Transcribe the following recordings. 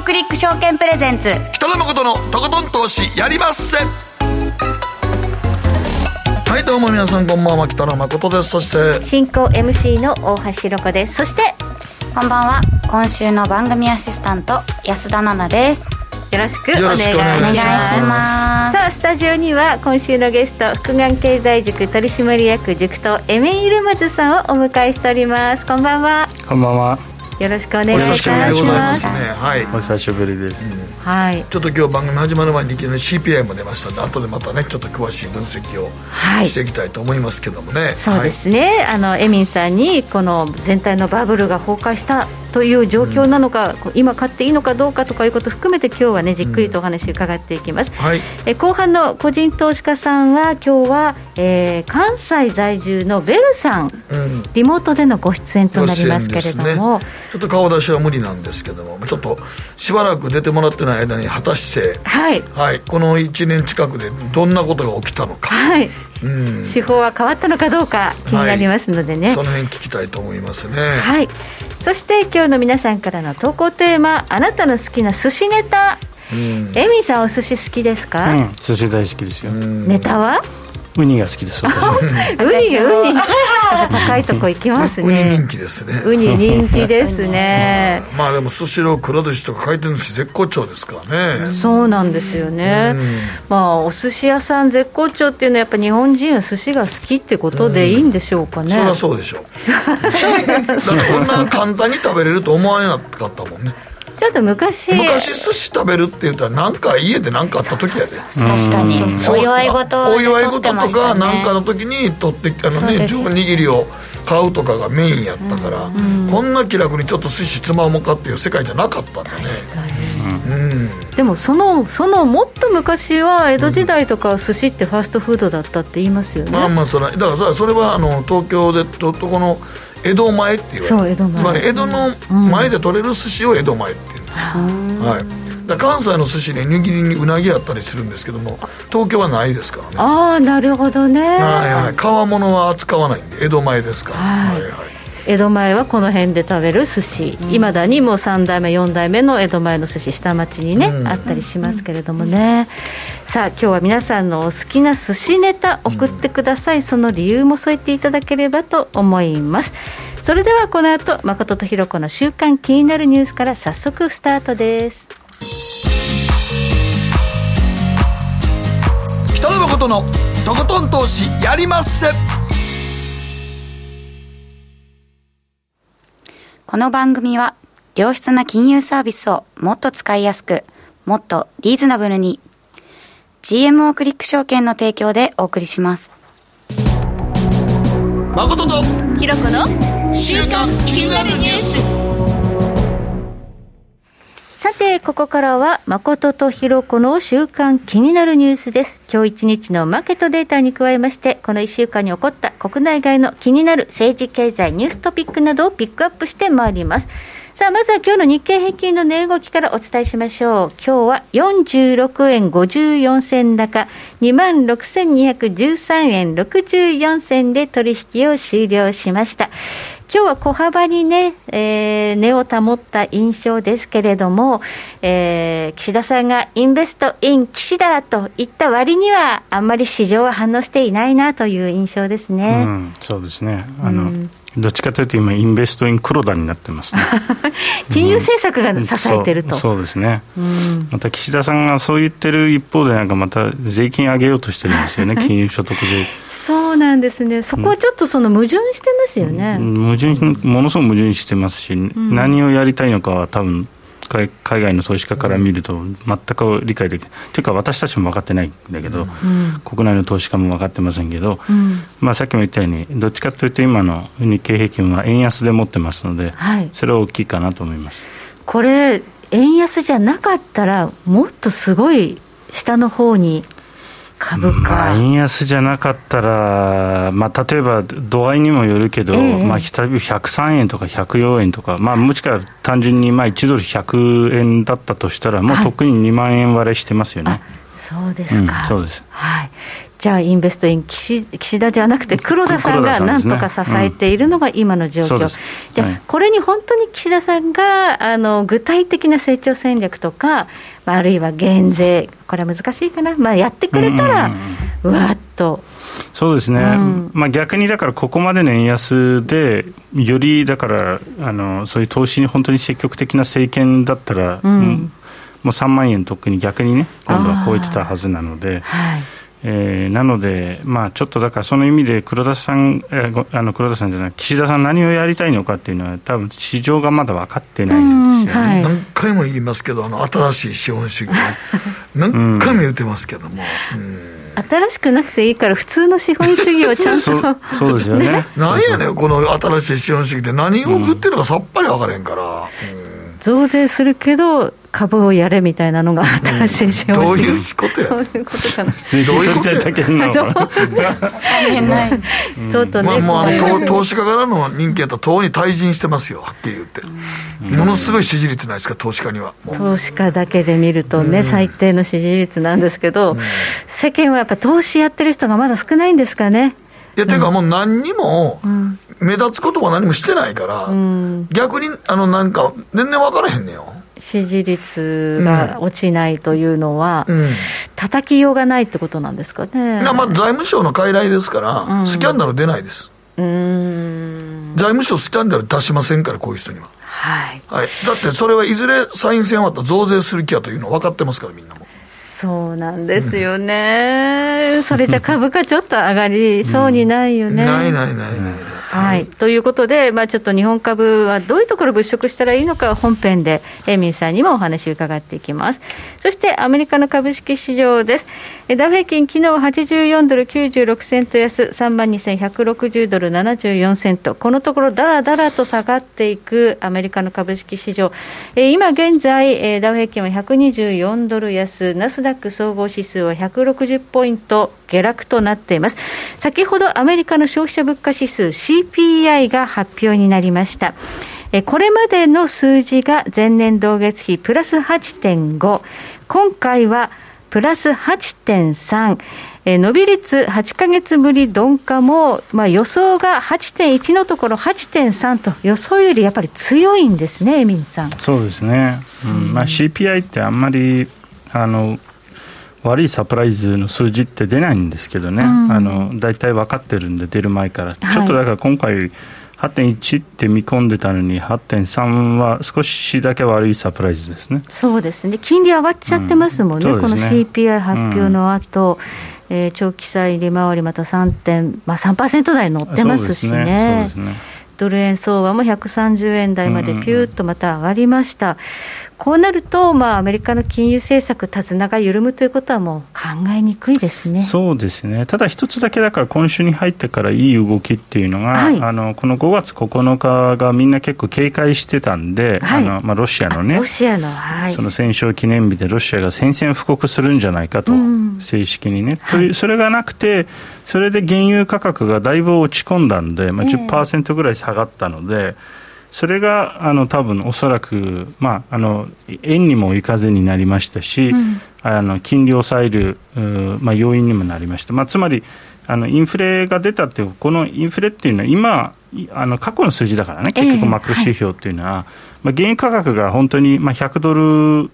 クリック証券プレゼンツ。北野誠のとことん投資やりまっせ。はいどうも皆さんこんばんは北野誠です。そして進行 MC の大橋ろ子です。そしてこんばんは今週の番組アシスタント安田奈々です。よろしくお願いします。さあスタジオには今週のゲスト福眼経済塾取締役塾頭エメイルマズさんをお迎えしております。こんばんは。こんばんは。よろしくお願おいし久しぶりでございまますはい。お久しぶりです。はいちょっと今日番組始まる前にいきなり CPI も出ましたんで後でまたねちょっと詳しい分析をはい。していきたいと思いますけどもね、そうですね、あのエミンさんにこの全体のバブルが崩壊したという状況なのか、こう今買っていいのかどうかとかいうことを含めて今日はねじっくりとお話伺っていきます、はい、え後半の個人投資家さんは今日は、えー関西在住のベルさん。うん。リモートでのご出演となりますけれども、ねちょっと顔出しは無理なんですけどもちょっとしばらく出てもらってない間に果たしてはいはい、この1年近くでどんなことが起きたのか、はいうん、手法は変わったのかどうか気になりますのでね、その辺聞きたいと思いますね。はい、そして今日の皆さんからの投稿テーマあなたの好きな寿司ネタ、うん。エミンさんお寿司好きですか、うん、寿司大好きですよ。ネタは？ウニが好きです。ウニウニ高いとこ行きますウニ人ね気ですね。ウニ人気ですね まあでもスシロー、くら寿司とか回転寿司絶好調ですからね。そうなんですよね、まあお寿司屋さん絶好調っていうのはやっぱ日本人は寿司が好きってことでいいんでしょうかね、そりゃそうでしょう。だってこんな簡単に食べれると思わなかったもんね。ちょっと昔。昔寿司食べるって言ったらなんか家で何かあった時やで。確かに。そう。お祝い事でお祝い事とかなんかの時に取ってあのね上握りを買うとかがメインやったから、こんな気楽にちょっと寿司つまもうかっていう世界じゃなかったんだね。うんでもそのそのもっと昔は江戸時代とかは寿司ってファーストフードだったって言いますよね、まあまあそれだからさそれはあの東京でととこの江戸前って言われる。そう江戸前。つまり江戸の前で取れる寿司を江戸前って。いう、はい、関西の寿司で握りにうなぎあったりするんですけども東京はないですからね。ああなるほどね、はいはい。皮物は扱わないんで江戸前ですから、はい。はいはい。江戸前はこの辺で食べる寿司。いま、だにもう3代目4代目の江戸前の寿司下町にね、うん。あったりしますけれどもね、さあ今日は皆さんのお好きな寿司ネタ送ってください、その理由も添えていただければと思いますそれではこの後誠とひろ子の週刊気になるニュースから早速スタートです。北野誠のとことん投資やりまっせ。この番組は良質な金融サービスをもっと使いやすくもっとリーズナブルに。GMO クリック証券の提供でお送りします。誠とひろ子の週刊気になるニュースさて、ここからは、誠とひろこの週間気になるニュースです。今日一日のマーケットデータに加えまして、この一週間に起こった国内外の気になる政治経済ニューストピックなどをピックアップしてまいります。さあ、まずは今日の日経平均の値動きからお伝えしましょう。今日は46円54銭高、26,213円64銭で取引を終了しました。今日は小幅にね、えー、値を保った印象ですけれども、えー、岸田さんがインベストイン岸田と言った割には、あんまり市場は反応していないなという印象ですうね。ん、そうですね。あの、どっちかというと今インベストイン黒田になってますね。金融政策が支えてると。そうそうですね。うんまた岸田さんがそう言ってる一方でなんかまた税金上げようとしてるんですよね。金融所得税。そうなんですね、そこはちょっとその矛盾してますよね。矛盾ものすごく矛盾してますし、何をやりたいのかは多分海海外の投資家から見ると全く理解できない、というか私たちも分かってないんだけど、国内の投資家も分かってませんけど、うん。まあ、さっきも言ったようにどっちかというと今の日経平均は円安で持ってますので、はい、それは大きいかなと思います。これ、円安じゃなかったら、もっとすごい下の方に株価、まあ、円安じゃなかったら、まあ、例えば度合いにもよるけど、ええまあ、103円とか104円とか、まあ、もしくは単純にまあ1ドル100円だったとしたら、もうはい。とっくに2万円割れしてますよね。あそうですうんか、そうです。はい、じゃあ、インベストイン岸、岸田ではなくて、黒田さんがなんとか支えているのが今の状況、うん、じゃこれに本当に岸田さんがあの具体的な成長戦略とか、あるいは減税、これは難しいかな、まあ、やってくれたら、うわっと。そうですね、うん、まあ、逆にだから、ここまでの円安で、よりだからあの、そういう投資に本当に積極的な政権だったら、うん、もう3万円、特に逆にね、今度は超えてたはずなので。はいえー、なので、まあ、ちょっとだからその意味で黒田さん、えー、あの黒田さんじゃない、岸田さん、何をやりたいのかっていうのは、多分市場がまだ分かってないんですよね、はい、何回も言いますけど、あの新しい資本主義、何回も言ってますけども。新しくなくていいから、普通の資本主義をちゃんとそそうですよね。何やねん、この新しい資本主義って、何を言ってるのかさっぱり分からへんから。うん。増税するけど、株をやれみたいなのが新しい資本主義、どういうことや？どういうことかな。どういうこと？やったっけなちょっとね、まあ、まあ、投資家からの人気やったら、党に退陣してますよ、はっきり言って。ものすごい支持率ないですか、投資家には。投資家だけで見るとね、最低の支持率なんですけど、世間はやっぱ投資やってる人がまだ少ないんですかね。いや、ていうかもう何にも、目立つことは何もしてないから、うん、逆に、あの、なんか、全然分からへんねよ。支持率が落ちないというのは、うん、叩きようがないってことなんですかね。いや、まあ、財務省の傀儡ですから、うん、スキャンダル出ないです。うん財務省スキャンダル出しませんから、こういう人には。はい。はい。だって、それはいずれ参院選終わったら増税する気やというの分かってますから、みんなも。そうなんですよね、うん、それじゃ株価ちょっと上がりそうにないよね。ないないないない。はい、ということで、まあ、ちょっと日本株はどういうところ物色したらいいのか、本編でエミンさんにもお話を伺っていきます。そしてアメリカの株式市場です。ダウ平均、昨日は84ドル96セント安、3万2160ドル74セント、このところだらだらと下がっていくアメリカの株式市場、え今現在、ダウ平均は124ドル安、ナスダック総合指数は160ポイント下落となっています。先ほどアメリカの消費者物価指数 CPI が発表になりました。これまでの数字が前年同月比プラス8.5、今回はプラス8.3、え伸び率8か月ぶり鈍化も、まあ、予想が8.1のところ8.3と。予想よりやっぱり強いんですね、エミンさん。そうですね、うん。まあ、CPI ってあんまりあの悪いサプライズの数字って出ないんですけどね、うん、あの大体分かってるんで、出る前から、ちょっとだから今回、8.1って見込んでたのに、8.3は少しだけ悪いサプライズですね。そうですね、金利上がっちゃってますもんね、うん、ね。この CPI 発表の後、うん、えー、長期債利回りまた3点、まあ、3%台乗ってますしね。ドル円相場も130円台までピューッとまた上がりました。こうなると、まあ、アメリカの金融政策、手綱が緩むということはもう考えにくいですね。そうですね、ただ一つだけだから、今週に入ってからいい動きっていうのが、はい、あのこの5月9日がみんな結構警戒してたんで、はい、あのまあ、ロシアのね、ロシアの、はい、その戦勝記念日でロシアが宣戦布告するんじゃないかと、うん、正式にね、というそれがなくて、それで原油価格がだいぶ落ち込んだんで、まあ10、ぐらい下がったので、えーそれがあの多分おそらく、まあ、あの円にもいかずになりましたし、うん、あの金利を抑える、まあ、要因にもなりました、まあ、つまりあのインフレが出たってこのインフレっていうのは今あの過去の数字だからね結局マクロ指標っていうのは、えーはい、まあ、原油価格が本当に、まあ、100ドル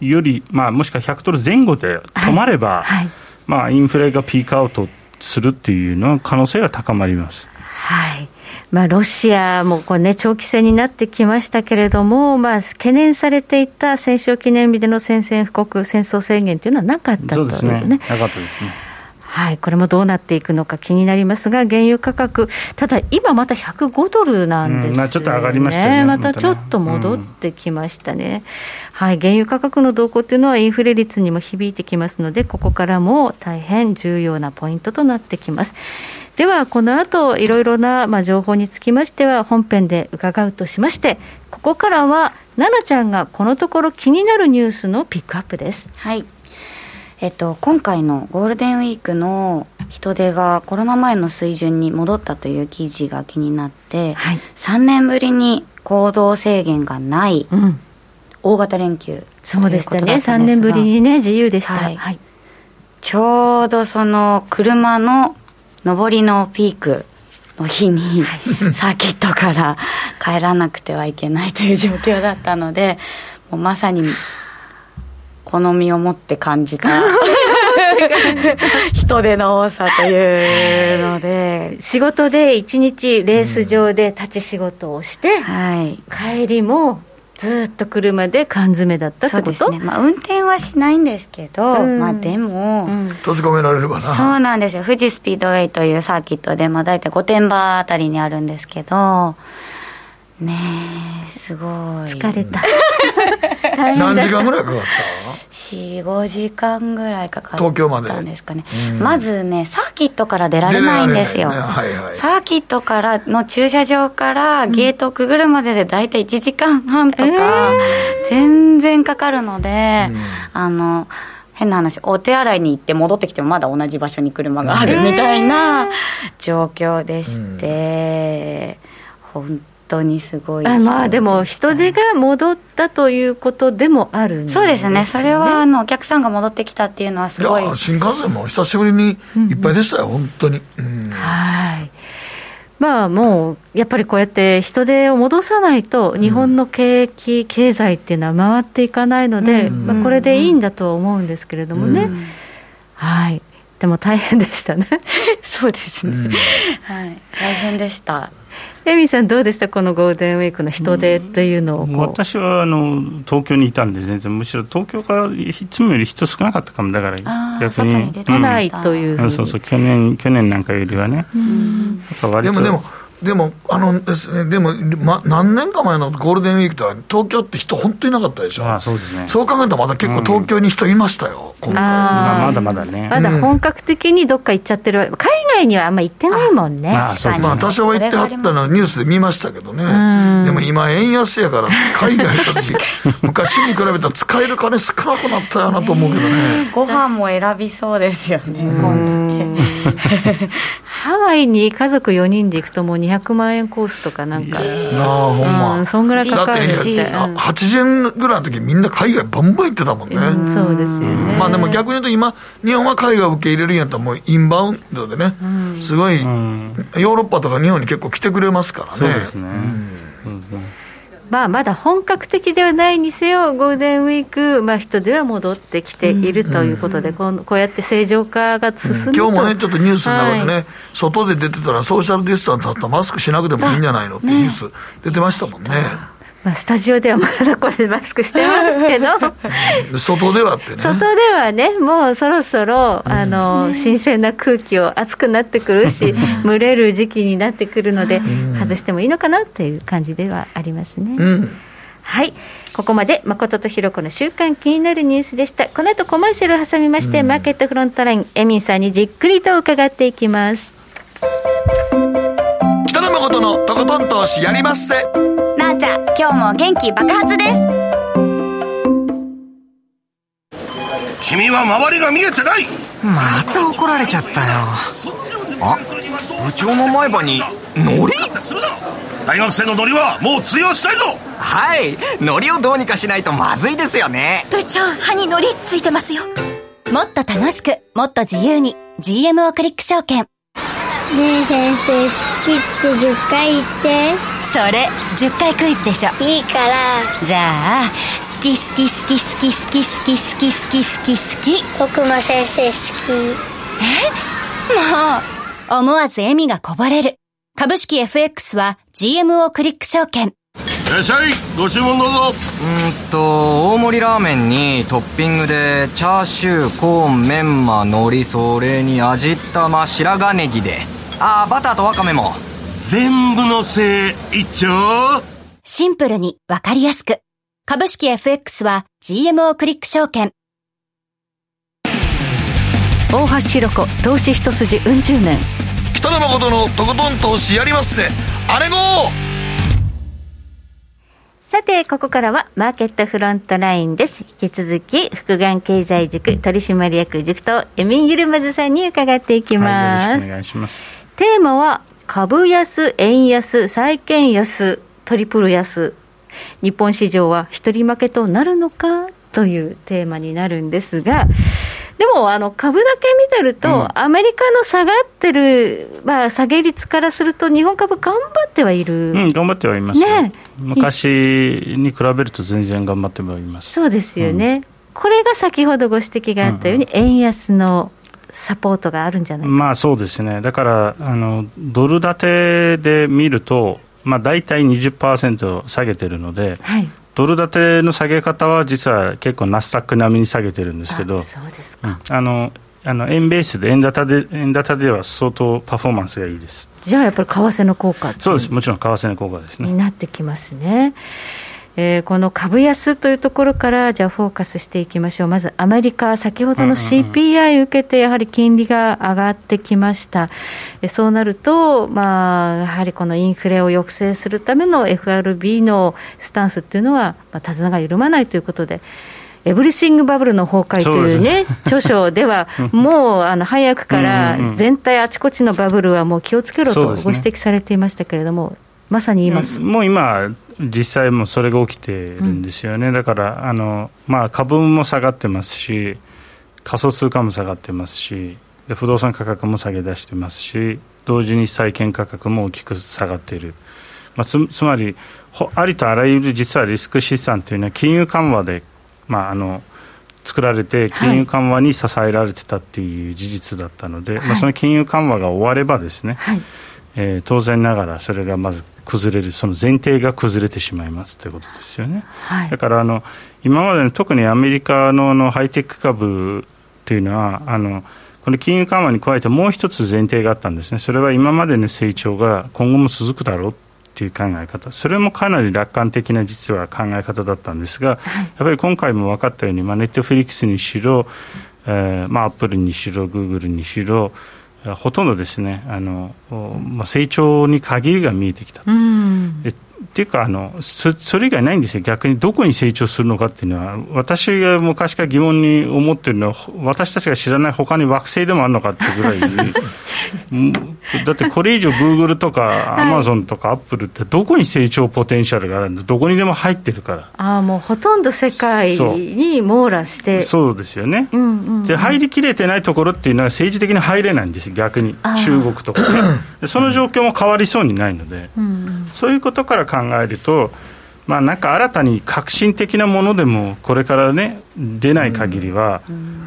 より、まあ、もしくは100ドル前後で止まれば、はい。はい、まあ、インフレがピークアウトするっていうのは可能性が高まります。はいまあ、ロシアもこう、ね、長期戦になってきましたけれども、まあ、懸念されていた戦勝記念日での宣戦布告、戦争宣言というのはなかったというね。そうですね。なかったですね。はい、これもどうなっていくのか気になりますが、原油価格、ただ今また105ドルなんですね、うん、まあ、ちょっと上がりましたね、またちょっと戻ってきましたね、うん、はい、原油価格の動向というのは、インフレ率にも響いてきますので、ここからも大変重要なポイントとなってきます。では、この後いろいろな、まあ、情報につきましては、本編で伺うとしまして、ここからは、奈々ちゃんがこのところ気になるニュースのピックアップです。はい。えっと、今回のゴールデンウィークの人出がコロナ前の水準に戻ったという記事が気になって、はい、3年ぶりに行動制限がない大型連休、そうでしたね。3年ぶりにね自由でした、はい、はい、ちょうどその車の上りのピークの日に、サーキットから帰らなくてはいけないという状況だったのでもうまさに好みを持って感じた 人手の多さというので。仕事で一日レース場で立ち仕事をして、うん。はい、帰りもずっと車で缶詰だったってこと？そうですね、まあ、運転はしないんですけど、うん、まあでも、うん、閉じ込められるかな。そうなんですよ。富士スピードウェイというサーキットで、まあ、大体御殿場あたりにあるんですけどねえすごい。疲れた。何時間ぐらいかかった？45時間ぐらいかかった東京まで。ですかね、まずねサーキットから出られないんですよ、ねはいはい、サーキットからの駐車場からゲートをくぐるまでで大体1時間半とか、全然かかるので、うん、あの変な話お手洗いに行って戻ってきてもまだ同じ場所に車があるみたいな状況でして、うん、本当にすごいあまあでも人手が戻ったということでもあるんです、ね、そうですね。それはあのお客さんが戻ってきたっていうのはすごい。新幹線も久しぶりにいっぱいでしたよ、うん、本当に、うん、はい。まあもうやっぱりこうやって人手を戻さないと日本の景気、うん、経済っていうのは回っていかないので、まあ、これでいいんだと思うんですけれどもね、はい。でも大変でしたね。そうですね、はい。大変でしたエミさん、どうでした、このゴールデンウィークの人出というのを私はあの東京にいたんで、全然、むしろ東京がいつもより人少なかったかも、だから逆に、都内という、うん、そうそう。去年、去年なんかよりはね。でもでもでも、あのですね、でも、ま、何年か前のゴールデンウィークでは、東京って人、本当になかったでしょ、あそうですね、そう考えたら、まだ結構、東京に人いましたよ、うん、今回まあ、まだまだね。まだ本格的にどっか行っちゃってる、海外にはあんま行ってないもんね、まあ、まあ、多少は行ってはったのはニュースで見ましたけどね、でも今、円安やから、海外行った時昔に比べたら使える金少なくなったよなと思うけどね。ご飯も選びそうですよね、ハワイに家族4人で行くと、もう200万円コースとかなんか、あほんま、うん、そんぐらいかかるし、だって80円ぐらいの時みんな海外バンバン行ってたもんね、うん、そうですよね、まあでも逆に言うと今日本は海外を受け入れるんやったらもうインバウンドでね、すごい、ヨーロッパとか日本に結構来てくれますからね。そうですね、まあ、まだ本格的ではないにせよ、ゴールデンウィーク、まあ、人では戻ってきているということで、こうこうやって正常化が進む、うん、今日もね、ちょっとニュースの中でね、はい、外で出てたら、ソーシャルディスタンスだったらマスクしなくてもいいんじゃないのってニュース出てましたもんね。まあ、スタジオではまだこれマスクしてますけど。外ではってね。外ではねもうそろそろあの、新鮮な空気を暑くなってくるし 蒸れる時期になってくるので、外してもいいのかなっていう感じではありますね、うん、はい。ここまで誠とひろ子の週間気になるニュースでした。この後コマーシャルを挟みまして、うん、マーケットフロントラインエミンさんにじっくりと伺っていきます。北野誠のとことん投資やりまっせなあちゃん今日も元気爆発です。君は周りが見えてない。また怒られちゃったよ。あ部長の前歯にノリ大学生のノリはもう通用したいぞ。はいノリをどうにかしないとまずいですよね。部長歯にノリついてますよ。もっと楽しくもっと自由に GMO クリック証券。ねえ先生好きって10回言ってそれ10回クイズでしょ。いいから。じゃあ好き好き好き好き好き好き好き好き好き。好き僕も先生好き。え？もう思わず笑みがこぼれる。株式 FX は GMO クリック証券。いらっしゃいご注文どうぞ。うんと大盛りラーメンにトッピングでチャーシューコーンメンマ海苔それに味玉白髪ネギで。ああバターとワカメも全部のせい一丁シンプルにわかりやすく。株式 FX は GMO クリック証券。大橋ひろ子投資一筋うん十年。北野誠のとことん投資やりまっせ。あれごさて、ここからはマーケットフロントラインです。引き続き、福眼経済塾取締役塾とエミン・ユルマズさんに伺っていきます。はい、よろしくお願いします。テーマは、株安、円安、債券安、トリプル安、日本市場は一人負けとなるのかというテーマになるんですが、でもあの株だけ見てると、うん、アメリカの下がってる、まあ、下げ率からすると、日本株、頑張ってはいる、うん、頑張ってはいますね、昔に比べると全然頑張ってはいます。そうですよね、うん、これが先ほどご指摘があったように、円安のサポートがあるんじゃないまあそうですね、だからあのドル建てで見ると、まあ、大体20%下げてるので、はい、ドル建ての下げ方は実は結構ナスダック並みに下げてるんですけど、そうですか、うん、あのあの円ベースで円高で円高では相当パフォーマンスがいいです。じゃあやっぱり為替の効果そうです。もちろん為替の効果ですね。になってきますねえー、この株安というところから、じゃあ、フォーカスしていきましょう、まずアメリカ、先ほどの CPI 受けて、やはり金利が上がってきました、うん、そうなると、まあ、やはりこのインフレを抑制するための FRB のスタンスっていうのは、まあ、手綱が緩まないということで。エブリシングバブルの崩壊というね、著書では、もうあの早くから全体あちこちのバブルはもう気をつけろとご指摘されていましたけれども、まさに言いますもう今、実際もそれが起きてるんですよね、うん、だからあの、まあ、株も下がってますし、仮想通貨も下がってますし、で不動産価格も下げ出してますし、同時に債券価格も大きく下がっている、まあ、つつまり、ありとあらゆる実はリスク資産というのは、金融緩和で、まあ、あの作られて、金融緩和に支えられてたっていう事実だったので、はい、まあ、その金融緩和が終わればですね、はい、えー、当然ながらそれがまず崩れる、その前提が崩れてしまいますということですよね。はい、だからあの今までの特にアメリカののハイテク株というのはあのこの金融緩和に加えてもう一つ前提があったんですね、それは今までの成長が今後も続くだろうという考え方、それもかなり楽観的な実は考え方だったんですが、はい、やっぱり今回も分かったように、まあ、ネットフリックスにしろ、えーまあ、アップルにしろ、グーグルにしろ、ほとんどですねあの、まあ、成長に限りが見えてきた。うんっていうかあのそ、それ以外ないんですよ、逆にどこに成長するのかっていうのは、私が昔から疑問に思ってるのは、私たちが知らないほかに惑星でもあるのかってぐらい、だってこれ以上、グーグルとかアマゾンとかアップルって、どこに成長ポテンシャルがあるんだ、どこにでも入ってるから。あもうほとんど世界に網羅して。そうですよね、うんうんうん、で入りきれてないところっていうのは、政治的に入れないんですよ、逆に、中国とか。ね、その状況も変わりそうにないので、うんうん、そういうことから考えると、まあ、なんか新たに革新的なものでもこれからね出ない限りは、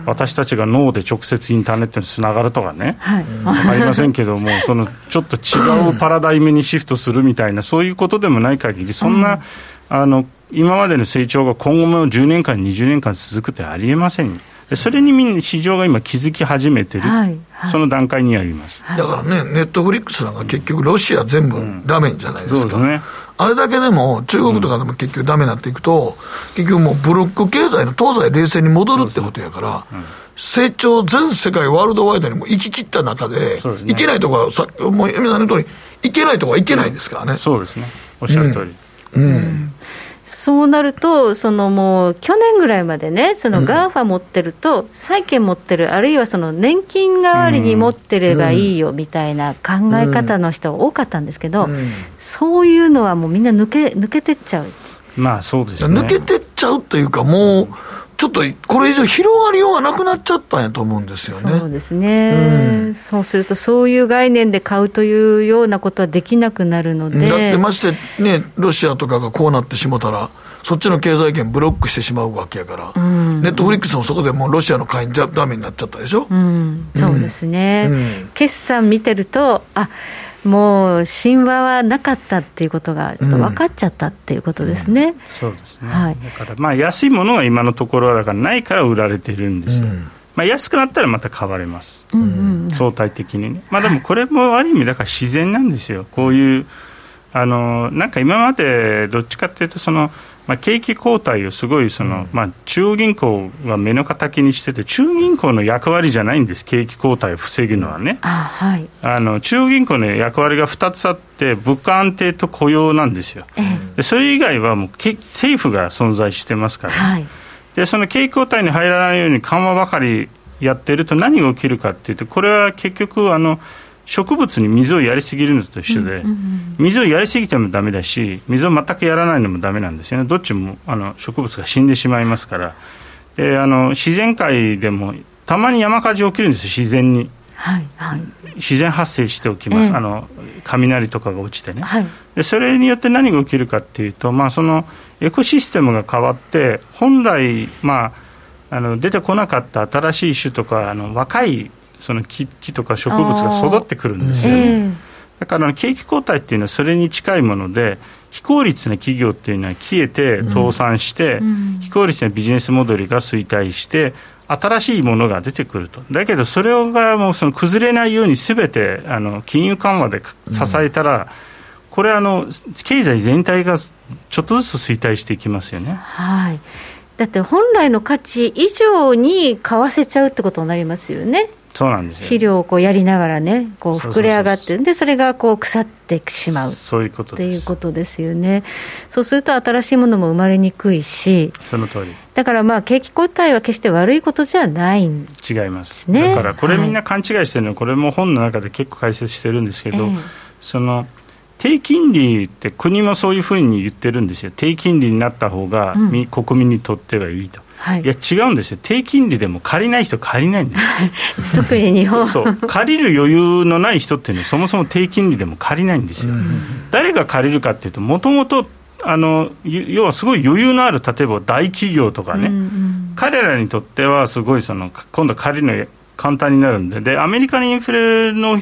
私たちが脳で直接インターネットにつながるとかね、はい、分かりませんけども そのちょっと違うパラダイムにシフトするみたいなそういうことでもない限りそんな、あの今までの成長が今後も10年間20年間続くってありえませんそれにみんな市場が今気づき始めてる、はいはい、その段階にあります、だからねネットフリックスなんか結局ロシア全部ダメじゃないですか、うん、ね、あれだけでも中国とかでも結局ダメになっていくと、結局もうブロック経済の東西冷戦に戻るってことやから、成長全世界ワールドワイドにも行き切った中で、いけないとこはさ、もうエミさんの通り、いけないとこはいけないんですからね。そうですね。おっしゃる通り。うん、うんそうなると、そのもう去年ぐらいまでね、その GAFA 持ってると、債券持ってる、あるいはその年金代わりに持ってればいいよみたいな考え方の人多かったんですけど、そういうのはもうみんな抜け抜けてっちゃう。まあそうですね。抜けてっちゃうというか、もう、ちょっとこれ以上広がりようがなくなっちゃったんやと思うんですよね。そうですね、うん、そうすると、そういう概念で買うというようなことはできなくなるので。だってましてね、ロシアとかがこうなってしもたら、そっちの経済圏ブロックしてしまうわけやから、うん、ネットフリックスもそこでもうロシアの会員じゃダメになっちゃったでしょ？うん、そうですね、うん、決算見てると、あもう神話はなかったっていうことが、ちょっと分かっちゃったっていうことですね、うん。うん、そうですね、はい、だからまあ安いものが今のところはだからないから売られてるんですよ、うん、まあ、安くなったらまた買われます、うんうん、相対的にね、まあ、でもこれもある意味、だから自然なんですよ、こういう、あのなんか今までどっちかっていうと、そのまあ、景気後退をすごいその、まあ、中央銀行が目の敵にしてて、中央銀行の役割じゃないんです、景気後退を防ぐのはね。あはい、あの中央銀行の役割が2つあって、物価安定と雇用なんですよ。えー、でそれ以外はもう政府が存在してますから、はい、でその景気後退に入らないように緩和ばかりやってると何が起きるかっていうと、これは結局あの、植物に水をやりすぎるのと一緒で、水をやりすぎてもだめだし、水を全くやらないのもだめなんですよね、どっちもあの植物が死んでしまいますから、であの自然界でもたまに山火事起きるんですよ、自然に。はいはい、自然発生しておきます、えー、あの雷とかが落ちてね、はい、でそれによって何が起きるかっていうと、まあ、そのエコシステムが変わって本来、まあ、あの出てこなかった新しい種とかあの若いその木木とか植物が育ってくるんですよ。ね、え。ー、だから景気後退っていうのはそれに近いもので非効率な企業っていうのは消えて倒産して、うん、非効率なビジネスモデルが衰退して新しいものが出てくると、だけどそれがもうその崩れないようにすべてあの金融緩和で支えたら、うん、これあの、経済全体がちょっとずつ衰退していきますよね。はい。だって本来の価値以上に買わせちゃうってことになりますよね。そうなんですよ。肥料をこうやりながらね、こう膨れ上がって、でそれがこう腐ってしまう。そういうことっていうことですよね。そうすると新しいものも生まれにくいし、その通り。だからまあ景気後退は決して悪いことじゃないんです、ね、違います。だからこれみんな勘違いしてるの。は、これも本の中で結構解説してるんですけど、えー、その低金利って国もそういうふうに言ってるんですよ、低金利になった方が、うん、国民にとってはいいと。はい、いや違うんですよ、低金利でも借りない人、借りないんです特に日本そう。借りる余裕のない人ってね、そもそも低金利でも借りないんですよ。誰が借りるかっていうと、もともとあの要はすごい余裕のある、例えば大企業とかね、うんうん、彼らにとってはすごいその、今度、借りるの簡単になるんで、でアメリカのインフレの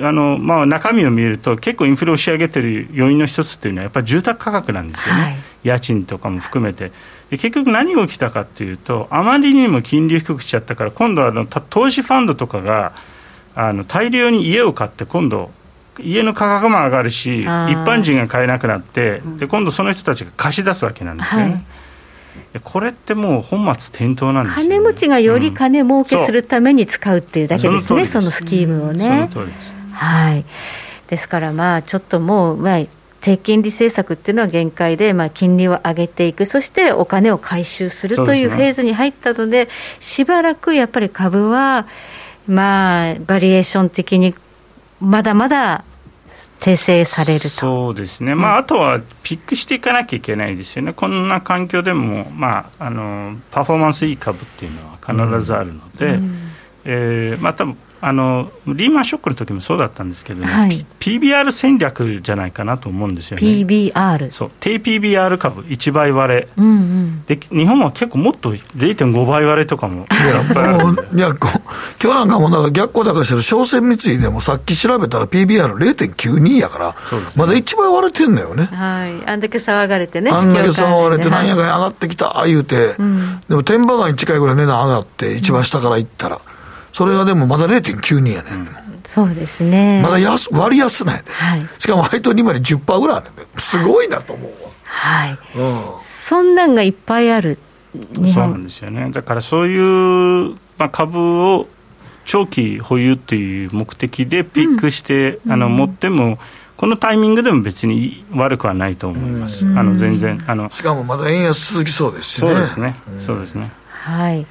あのまあ、中身を見ると、結構インフレを押し上げてる要因の一つっていうのは、やっぱり住宅価格なんですよね、はい、家賃とかも含めて。で結局、何が起きたかっていうと、あまりにも金利低くしちゃったから、今度はあの投資ファンドとかがあの大量に家を買って、今度、家の価格も上がるし、一般人が買えなくなって、で今度、その人たちが貸し出すわけなんですよね。はい。これってもう本末転倒なんです、ね、金持ちがより金儲けするために使うっていうだけですね、うん、そのスキームをね。はい、ですから、まあ、ちょっともう、まあ、低金利政策っていうのは限界で、まあ、金利を上げていく、そしてお金を回収するというフェーズに入ったので、でね、しばらくやっぱり株は、まあ、バリエーション的にまだまだ訂正されると。そうですね、まあ、あとはピックしていかなきゃいけないですよね、こんな環境でも、まあ、あのパフォーマンスいい株っていうのは必ずあるので、うん、えー、まあ多分あのリーマンショックの時もそうだったんですけどね、はい、PBR 戦略じゃないかなと思うんですよね。PBR? そう、低 PBR 株1倍割れ、うんうん、で日本は結構もっと0.5倍割れとかも やっぱり。いや今日なんかもなんか逆行高してる商船三井でもさっき調べたら PBR0.92 やから、ね、まだ1倍割れてんのよね。はい、あんだけ騒がれてね、あんだけ騒がれて、なんやかんや上がってきた、あ言うて、うん、でも天馬川に近いぐらい値段上がって、一番下から行ったら。うんそれがでもまだ0.92やね、うん、そうですね。まだ安割安なんやで、はい、しかも配当利回り10%ぐらいあるん。すごいなと思うわ。はい。うん、そんなんがいっぱいある。そうなんですよね。だからそういう、まあ、株を長期保有っていう目的でピックして、うん、あの持っても、このタイミングでも別に悪くはないと思います、あの全然あの。しかもまだ円安続きそうですしね。そうですね、そうですね。はい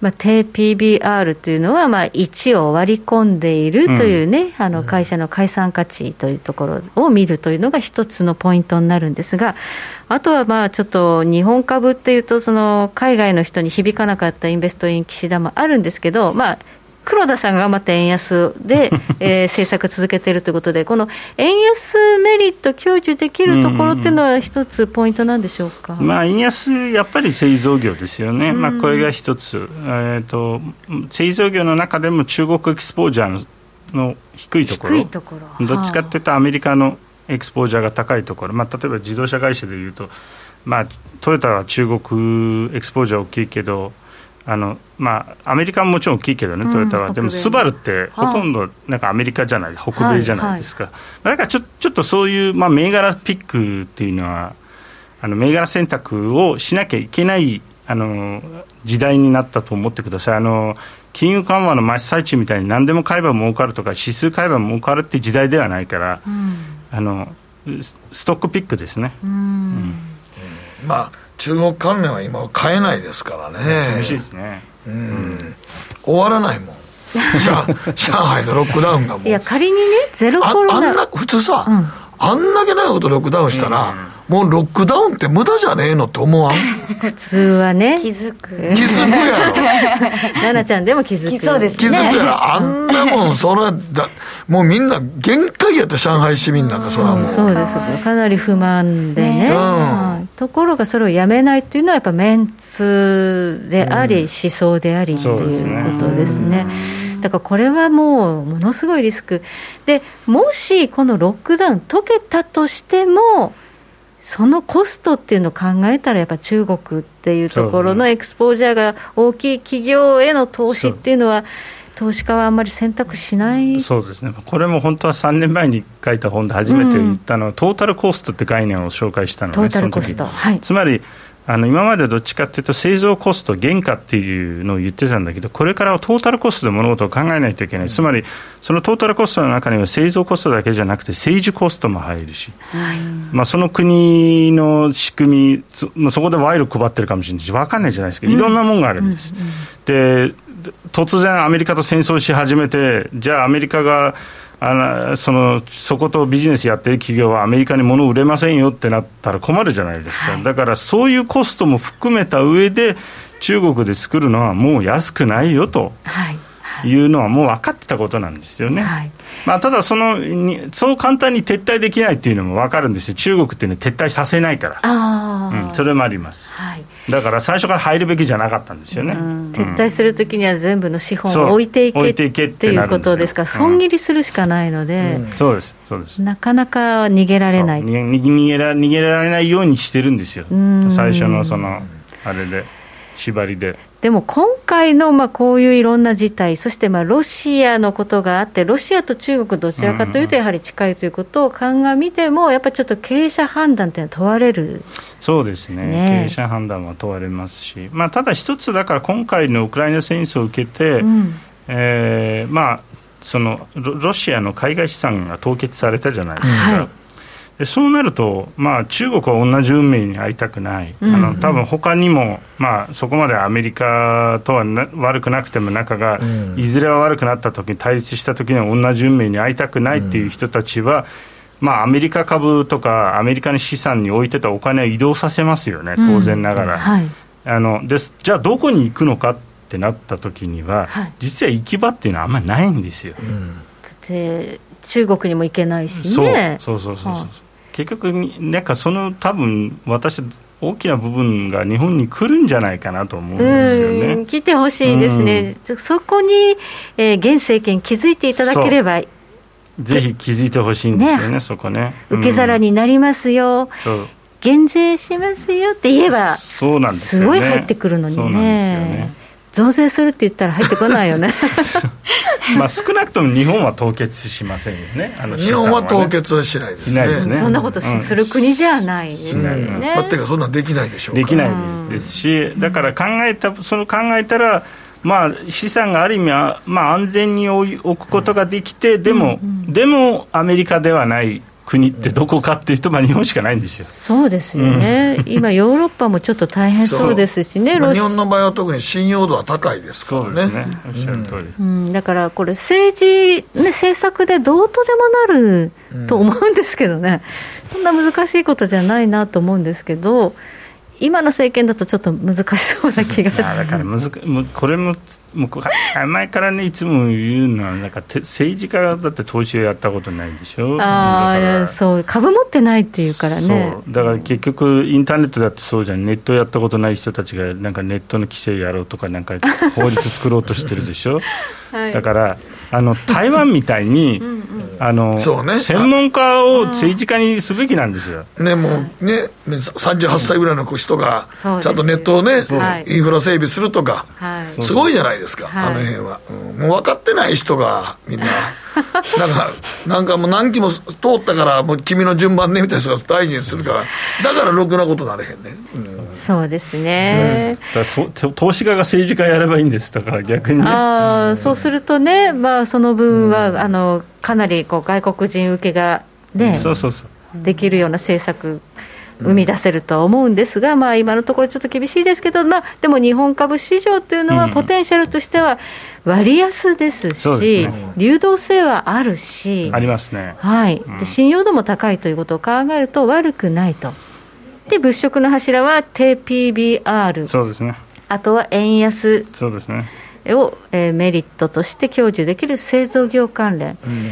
まあ、低 PBR というのは、まあ、1を割り込んでいるというね、うん、あの会社の解散価値というところを見るというのが一つのポイントになるんですが、あとはまあちょっと日本株っていうと、その海外の人に響かなかったインベストイン岸田もあるんですけど、まあ、黒田さんがまた円安で、えー、政策続けているということで、この円安メリット享受できるところっていうのは、一つポイントなんでしょうか、まあ、円安、やっぱり製造業ですよね、まあ、これが一つ、えーと、製造業の中でも中国エクスポージャーの低いところ、ところ。どっちかっていうと、アメリカのエクスポージャーが高いところ、まあ、例えば自動車会社でいうと、まあ、トヨタは中国エクスポージャー大きいけど、あのまあ、アメリカももちろん大きいけどね、トヨタは、うん、でもスバルってほとんどなんかアメリカじゃない、北米じゃないですか、はいはい、だからちょちょっとそういう、まあ、銘柄ピックっていうのは、あの銘柄選択をしなきゃいけないあの時代になったと思ってください。あの金融緩和の真っ最中みたいに何でも買えば儲かるとか指数買えば儲かるっていう時代ではないから、うん、あのストックピックですね。うん、うん、まあ中国関連は今買えないですからね。厳しいですね。うん、終わらないもん。上上海のロックダウンがもう。いや仮にねゼロコロナあんな普通さ、うん、あんだけ長いことロックダウンしたら、もうロックダウンって無駄じゃねえのって思わん？普通はね。気づく。気づくやろ。奈々ちゃんでも気づく。そうですね。気づくやろ。あんなもんそれだもうみんな限界やって上海市民なんかそれはもう。そうですかなり不満でね、はいところがそれをやめないっていうのはやっぱメンツであり、思想でありっていうことですね。だからこれはもうものすごいリスク。でもしこのロックダウン解けたとしてもそのコストっていうのを考えたらやっぱ中国っていうところのエクスポージャーが大きい企業への投資っていうのは投資家はあんまり選択しないそうですね、これも本当は3年前に書いた本で初めて言ったのは、うん、トータルコストって概念を紹介したのね、トータルコスト、はい、つまりあの今までどっちかっていうと、製造コスト、原価っていうのを言ってたんだけど、これからはトータルコストで物事を考えないといけない、つまり、そのトータルコストの中には製造コストだけじゃなくて、政治コストも入るし、はい、まあ、その国の仕組み、そこで賄賂配ってるかもしれないし、分かんないじゃないですか、いろんなもんがあるんです。うんうんうん、で突然アメリカと戦争し始めて、じゃあアメリカがあのそのそことビジネスやってる企業はアメリカに物を売れませんよってなったら困るじゃないですか、はい、だからそういうコストも含めた上で、中国で作るのはもう安くないよと。はいいうのはもう分かってたことなんですよね。はい、まあ、ただそのに、そう簡単に撤退できないっていうのも分かるんですよ、中国っていうのは撤退させないから、うん、それもあります、はい、だから最初から入るべきじゃなかったんですよね、うん、撤退するときには全部の資本を置いていけっていうことですか。ら、損切りするしかないので、そうです。そうです。なかなか逃げられない。逃げら逃げられないようにしてるんですよ、最初のそのあれで。縛りで。でも今回のまあこういういろんな事態、そしてまあロシアのことがあって、ロシアと中国、どちらかというと、やはり近いということを鑑みても、やっぱりちょっと経営者判断というのは問われる、そうですね、ね。経営者判断は問われますし、まあ、ただ一つ、だから今回のウクライナ戦争を受けて、うん、えー、まあ、そのロシアの海外資産が凍結されたじゃないですか。はいでそうなると、まあ、中国は同じ運命に会いたくない、うん。うん、あの多分他にも、まあ、そこまでアメリカとは悪くなくても仲が、いずれは悪くなった時に対立した時には同じ運命に会いたくないっていう人たちは、うん、まあ、アメリカ株とかアメリカに資産に置いてたお金を移動させますよね当然ながら、うんはい、あのですじゃあどこに行くのかってなった時には、はい、実は行き場っていうのはあんまりないんですよ。で中国にも行けないしね。そう。そうそうそうそう、は結局、なんかその多分私、大きな部分が日本に来るんじゃないかなと思うんですよね。来てほしいですね、そこに、えー、現政権、気づいていただければぜひ気づいてほしいんですよね、ね。そこね。受け皿になりますよ、うん、減税しますよって言えば、そうなんですよ、ね、すごい入ってくるのにね。増税するって言ったら入ってこないよね。まあ少なくとも日本は凍結しませんよね、あの、ね、日本は凍結はしないですね、すね。そんなことする国じゃないですよね。まあ、ていうか、そんなんできないでしょうできないです。し、だから考えた、その考えたら、まあ、資産がある意味は、まあ、安全に置くことができて、でも、うんうん、でもアメリカではない国ってどこかっていうと、まあ、日本しかないんですよ。そうですよね、うん、今、ヨーロッパもちょっと大変そうですしね、まあ、日本の場合は特に信用度は高いですからね。そうですね。おっしゃる通り、うん、だからこれ、政治、ね、政策でどうとでもなると思うんですけどね、うん、そんな難しいことじゃないなと思うんですけど。今の政権だとちょっと難しそうな気がする。だから難これももう前からねいつも言うのはなんか政治家だって投資をやったことないでしょ？ああそう株持ってないっていうからね。だから結局インターネットだってそうじゃん。ネットやったことない人たちがなんかネットの規制やろうとかなんか法律作ろうとしてるでしょ、はい、だからあの台湾みたいにあの、ね、専門家を政治家にすべきなんですよ。ね、もうね、38歳ぐらいの人が、ちゃんとネットをね、インフラ整備するとか、すごいじゃないですか、あの辺は、もう分かってない人がみんな。なんか、なんかもう何期も通ったから、もう君の順番ねみたいな人が大臣するから、だからろくなことなれへんね。うん。そうですね、うん、そ投資家が政治家やればいいんですだから逆にね。あそうするとね、まあ、その分は、うん、あのかなりこう外国人受けがね、そうそうそう。できるような政策生み出せるとは思うんですが、まあ、今のところちょっと厳しいですけど、まあ、でも日本株市場というのは、ポテンシャルとしては割安ですし、うんね、流動性はあるし、ありますね、はい、で信用度も高いということを考えると、悪くないと。で物色の柱は低 PBR そうですね。あとは円安。そうですねを、えー、メリットとして享受できる製造業関連、うん、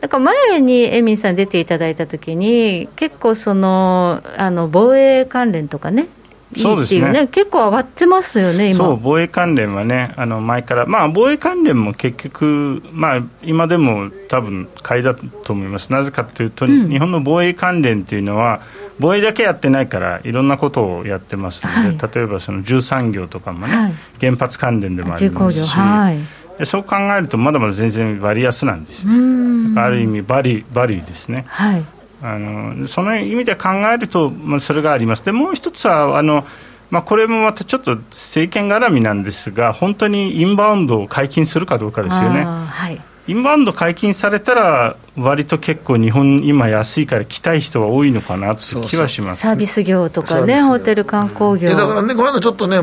だか前にエミンさん出ていただいたときに結構そのあの防衛関連とかねそうですね、ね、結構上がってますよね、今。そう防衛関連はね、あの前から、まあ、防衛関連も結局、まあ、今でも多分買いだと思います、なぜかというと、うん、日本の防衛関連というのは、防衛だけやってないから、いろんなことをやってますので、はい、例えばその重産業とかもね、はい、原発関連でもありますし。でそう考えると、まだまだ全然割安なんですよ、ある意味バリ、バリですね、はい、あのその意味で考えると、まあ、それがあります。でもう一つはあのまあ、これもまたちょっと政権絡みなんですが、本当にインバウンドを解禁するかどうかですよね。はい、インバウンド解禁されたら、割と結構、日本、今、安いから来たい人は多いのかなって気はしますサービス業とかね、ホテル観光業、だからね、この間ちょっとね、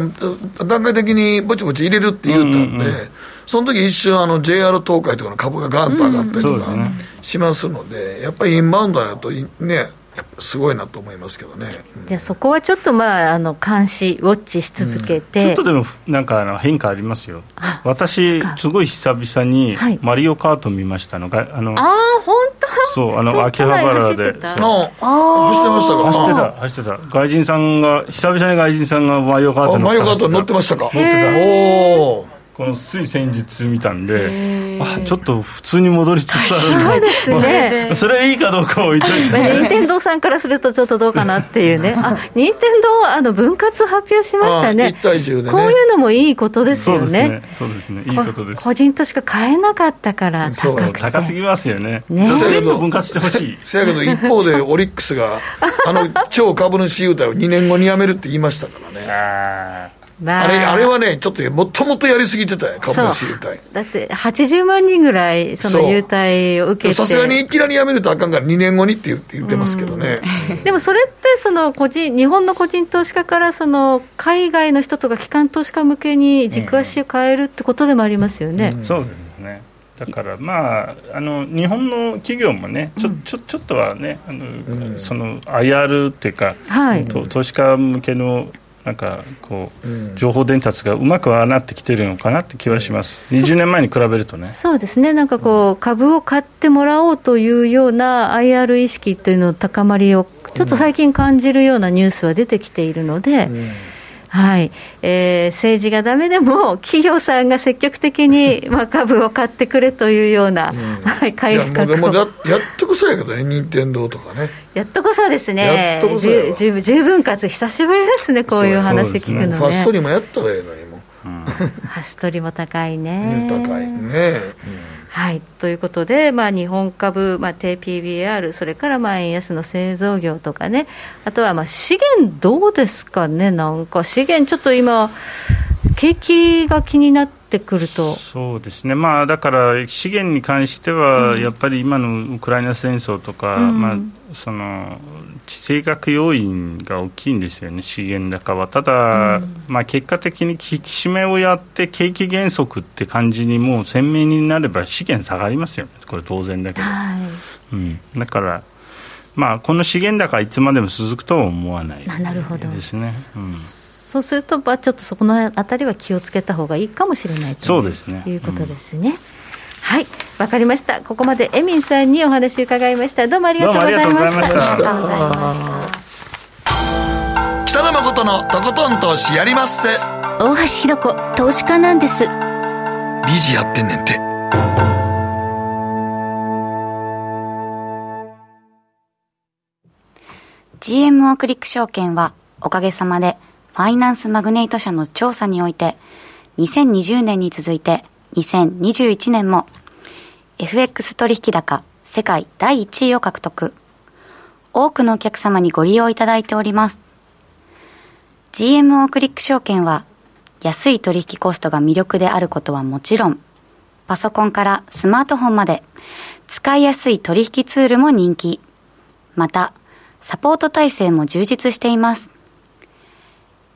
段階的にぼちぼち入れるって言ったんで、うんうんうん、その時一瞬あの JR 東海とかの株がガンと上がったりとかしますので、やっぱりインバウンドだとね、すごいなと思いますけどね、うん、じゃあ、そこはちょっと、まあ、あの監視、ウォッチし続けて、うん、ちょっとでもなんかあの変化ありますよ、私、すごい久々にマリオカート見ましたのが、あのあ本当？そう、あの秋葉原で、あ走ってましたか、走ってた、走ってた、外人さんが、久々に外人さんがマリオカートマリオカート乗ってましたか、乗ってた。おおこのつい先日見たんで、あちょっと普通に戻りつつあるそうですね、それいいかどうか置いといて、任天堂さんからすると、ちょっとどうかなっていうね、あ任天堂あの分割発表しましたね、ね。こういうのもいいことですよね、そうですね、いいことです。個人としか買えなかったから、高高すぎますよね、ね。全部分割してほしい。せやけど、一方でオリックスが、あの超株主優待を2年後にやめるって言いましたからね。まあ、あれあれはね、ちょっともっともっとやりすぎてたよ、株主優待。だって80万人ぐらい、その優待を受けて。さすがにいきなりやめるとあかんから、2年後にって言って言ってますけどね。でもそれってその個人、日本の個人投資家からその海外の人とか機関投資家向けに軸足を変えるってことでもありますよね。うん。うん、そうですね。だからまあ、あの日本の企業もね、ちょちょちょっとはね、あの、うん、その IR っていうか、はい、投資家向けのなんかこう、情報伝達がうまくはなってきてるのかなって気はします、20年前に比べるとね。そうですね、なんかこう、株を買ってもらおうというような IR 意識というの高まりを、ちょっと最近感じるようなニュースは出てきているので。うんはい。えー、政治がだめでも、企業さんが積極的に、まあ、株を買ってくれというような、うん、はい、改革をややっとこそやけどね、任天堂とかね。やっとこそですね、十分かつ、久しぶりですね、こういう話聞くのね、ね、ファストリもやったらええのにも、う。ん、ファストリも高いね。高いね、うんはい、ということで、まあ、日本株、まあ、低 PBR、それからまあ円安の製造業とかね、あとはまあ資源、どうですかね、なんか資源、ちょっと今、景気が気になってくると。そうですね、まあ、だから資源に関しては、やっぱり今のウクライナ戦争とか、うん、まあ、その地政学要因が大きいんですよね、資源高は。ただ、うん、まあ、結果的に引き締めをやって、景気減速って感じにもう鮮明になれば、資源下がりますよね、これ、当然だけど。はい、うん、だからまあ、この資源高いつまでも続くとは思わないですね。なるほど。ですね、うんそうすると、まあ、ちょっとそこのあたりは気をつけた方がいいかもしれないとそうですね。いうことですね。うん、はい。わかりました。ここまでエミンさんにお話を伺いました。どうもありがとうございました。北野誠のとことん投資やりまっせ。大橋ひろ子投資家なんです。理事やってんねんて。GMO クリック証券はおかげさまでファイナンスマグネイト社の調査において2020年に続いて2021年も FX 取引高世界第1位を獲得。多くのお客様にご利用いただいております。GMO クリック証券は安い取引コストが魅力であることはもちろん、パソコンからスマートフォンまで使いやすい取引ツールも人気。また、サポート体制も充実しています。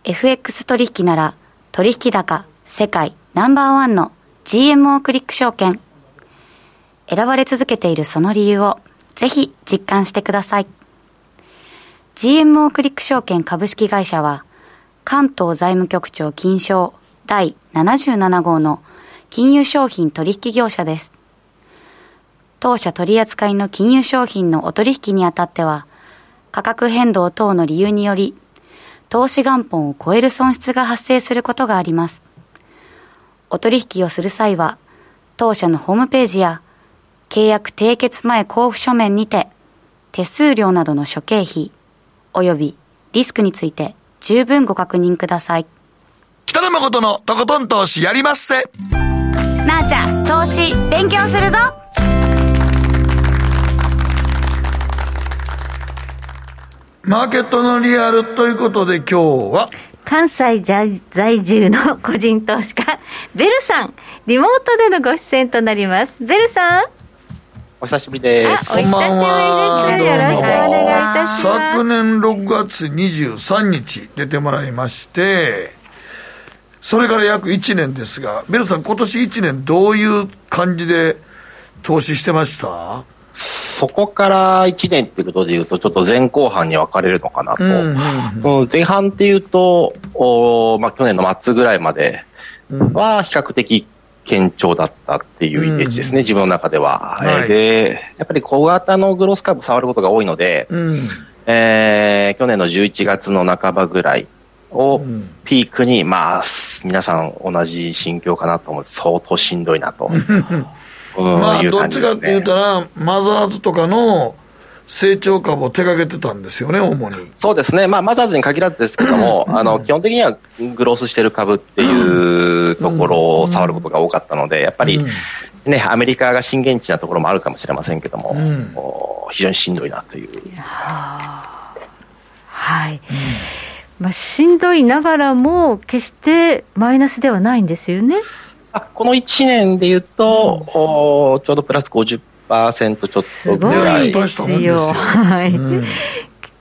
FX 取引なら取引高世界ナンバーワンの GMO クリック証券。選ばれ続けているその理由をぜひ実感してください。GMO クリック証券株式会社は、関東財務局長金賞第77号の金融商品取引業者です。当社取扱いの金融商品のお取引にあたっては、価格変動等の理由により、投資元本を超える損失が発生することがあります。お取引をする際は、当社のホームページや、契約締結前交付書面にて、手数料などの諸経費、及びリスクについて十分ご確認ください。北野誠のとことん投資やりまっせ。なあちゃん、投資勉強するぞマーケットのリアルということで今日は？関西在住の個人投資家、ベルさん、リモートでのご出演となります。ベルさん。お久しぶりです。こんばんは。よろしくお願いいたします。昨年6月23日出てもらいまして、それから約1年ですが、ベルさん、今年1年どういう感じで投資してました？そこから1年っていうことでいうと、ちょっと前後半に分かれるのかなと。うんうんうん、前半っていうと、おまあ、去年の末ぐらいまでは比較的堅調だったっていうイメージですね、うん、自分の中では。はい、で、やっぱり小型のグロス株触ることが多いので、うん、えー、去年の11月の半ばぐらいをピークに、まあ、皆さん同じ心境かなと思って、相当しんどいなと。まあ、どっちかって言ったら、マザーズとかの成長株を手掛けてたんですよね、主に。そうですね、まあ、マザーズに限らずですけども、あの基本的にはグロースしてる株っていうところを触ることが多かったので、やっぱり、ね、アメリカが震源地なところもあるかもしれませんけども、うん、非常にしんどいなという。はい、うんまあ、しんどいながらも、決してマイナスではないんですよね。この1年でいうと、うん、ちょうどプラス50%ちょっとぐらい。すごいですよ。はい。うん、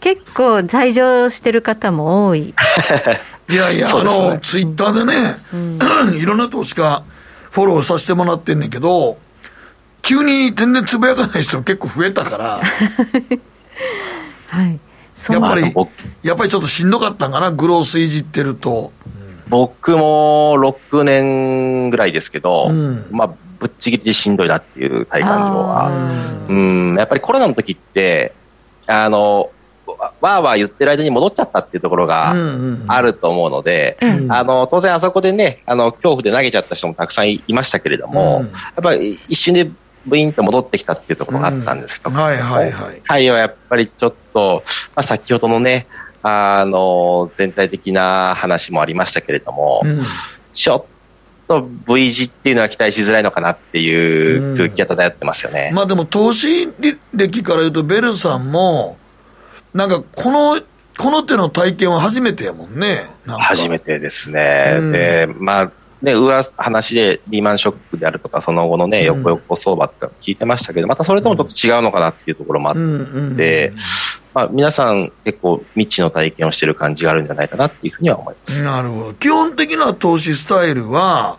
結構在場してる方も多い。いやいや、ね、あの、ツイッターでね、うん、いろんな投資家フォローさせてもらってんねんけど、急に全然つぶやかない人結構増えたから、はい。やっぱり、やっぱりちょっとしんどかったんかな、グロースいじってると。僕も6年ぐらいですけど、うん、まあ、ぶっちぎりでしんどいなっていう体感上は。うん、やっぱりコロナの時って、あの、わーわー言ってる間に戻っちゃったっていうところがあると思うので、うん。うん、あの、当然あそこでね、あの、恐怖で投げちゃった人もたくさんいましたけれども、うん、やっぱり一瞬でブインと戻ってきたっていうところがあったんですけど、はいはいはい。タイはやっぱりちょっと、まあ、先ほどのね、あの、全体的な話もありましたけれども、うん、ちょっと V 字っていうのは期待しづらいのかなっていう空気が漂ってますよね。うん、まあでも投資歴から言うと、ベルさんも、なんかこの、この手の体験は初めてやもんね。初めてですね。うん、で、まあ、ね、噂話でリーマンショックであるとか、その後のね、横横相場って聞いてましたけど、またそれともちょっと違うのかなっていうところもあって、まあ、皆さん結構未知の体験をしている感じがあるんじゃないかなっていうふうには思います。なるほど。基本的な投資スタイルは、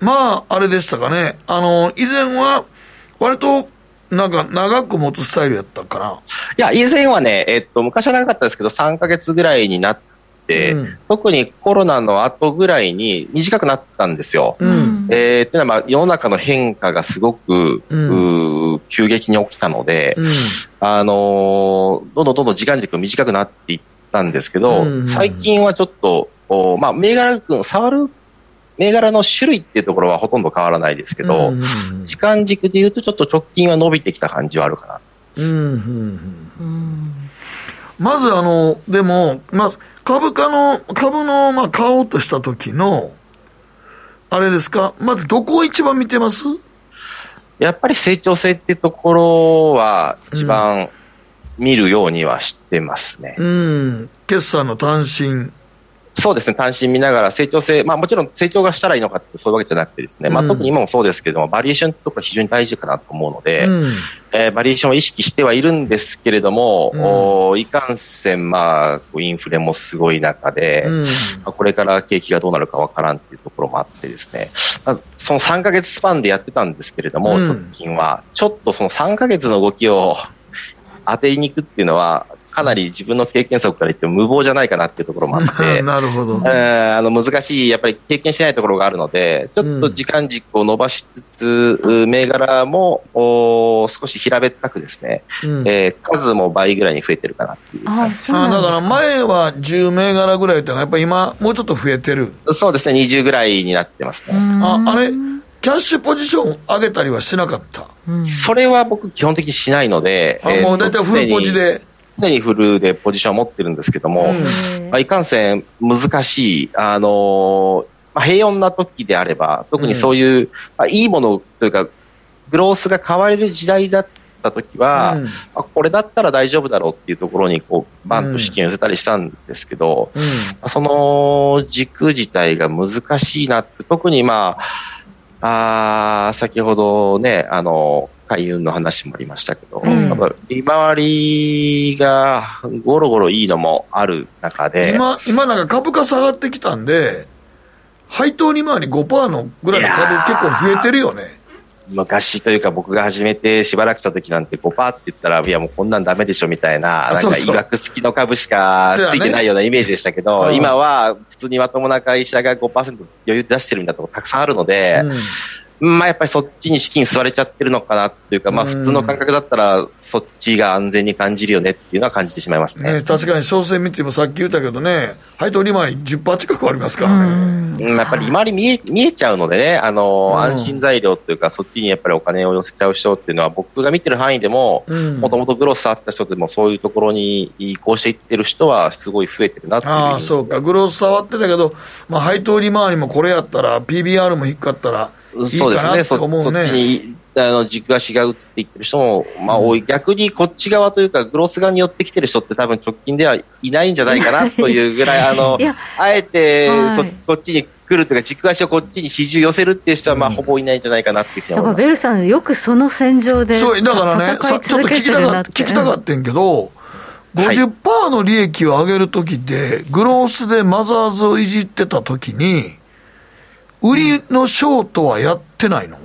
まあ、あれでしたかね。あの、以前は、割と、なんか、長く持つスタイルやったかな。いや、以前はね、えっと、昔は長かったですけど、3か月ぐらいになって、うん、特にコロナの後ぐらいに短くなったんですよ。うん、えー、っていうのは、まあ、世の中の変化がすごく、うん、急激に起きたので、うん、あのどんどんどんどん時間軸が短くなっていったんですけど、うん最近はちょっと、おまあ、銘柄君、触る銘柄の種類っていうところはほとんど変わらないですけど、うんうん時間軸でいうとちょっと直近は伸びてきた感じはあるかな。うんうん。うん、まずあの、でも、まあ、株価の、株の、まあ、買おうとした時の、あれですか、まずどこを一番見てます？やっぱり成長性っていうところは一番見るようにはしてますね。うん。決算の単身。そうですね、単身見ながら成長性、まあもちろん成長がしたらいいのかってそういうわけじゃなくてですね、まあ特に今もそうですけども、バリエーションとか非常に大事かなと思うので、うん、えー、バリエーションを意識してはいるんですけれども、うん、おいかんせん、まあ、インフレもすごい中で、うん、まあ、これから景気がどうなるかわからんっていうところもあってですね、まあ、その3ヶ月スパンでやってたんですけれども、直近は、ちょっとその3ヶ月の動きを当てに行くっていうのは、かなり自分の経験則から言っても無謀じゃないかなっていうところもあって、なるほど、あの難しい、やっぱり経験してないところがあるので、ちょっと時間軸を伸ばしつつ、うん、銘柄もお少し平べったくですね、うん、えー、数も倍ぐらいに増えてるかなっていうああだから前は10銘柄ぐらいってやっぱり今、もうちょっと増えてる。そうですね、20ぐらいになってますね。ああれ？キャッシュポジション上げたりはしなかった、うん、それは僕、基本的にしないので、あもう大体フルポジで。常にフルでポジションを持ってるんですけども、うん、まあ、いかんせん難しい、あのー、まあ、平穏な時であれば、特にそういう、うん、まあ、いいものというか、グロースが変われる時代だった時は、うん、まあ、これだったら大丈夫だろうっていうところにこうバンと資金を寄せたりしたんですけど、まあ、その軸自体が難しいなって、特にまあ、あ先ほどね、あの、海運の話もありましたけど、うん、利回りがゴロゴロいいのもある中で。今、今なんか株価下がってきたんで、配当利回り5%のぐらいの株結構増えてるよね。昔というか僕が始めてしばらくした時なんて5%って言ったら、いやもうこんなんダメでしょみたいな、なんか医学好きの株しかついてないようなイメージでしたけど、ね、今は普通にまともな会社が5%余裕で出してるんだとたくさんあるので、うんまあやっぱりそっちに資金吸われちゃってるのかなっていうか、まあ普通の感覚だったら、そっちが安全に感じるよねっていうのは感じてしまいますね。ね確かに商船三井もさっき言ったけどね、配当利回り10%近くありますからね。うん、やっぱり利回り見え見えちゃうのでね、あの、安心材料というか、そっちにやっぱりお金を寄せちゃう人っていうのは、僕が見てる範囲でも、もともとグロス触ってた人でも、そういうところに移行していってる人は、すごい増えてるなっていう。ああ、そうか、グロス触ってたけど、まあ配当利回りもこれやったら、PBR も低かったら、そうですね、そそっちにあの軸足が移っていってる人も、まあ、多い、逆にこっち側というか、グロス側に寄ってきてる人って、多分直近ではいないんじゃないかなというぐらい、あのあえてそ、こっちに来るというか、軸足をこっちに比重寄せるっていう人は、まあ、ほぼいないんじゃないかなっていうふうに思います、ベルさん、よくその戦場でそう。だからね、ちょっと聞きたか聞きたかったんけど、50%の利益を上げるときで、グロースでマザーズをいじってたときに、売りのショートはやってないの、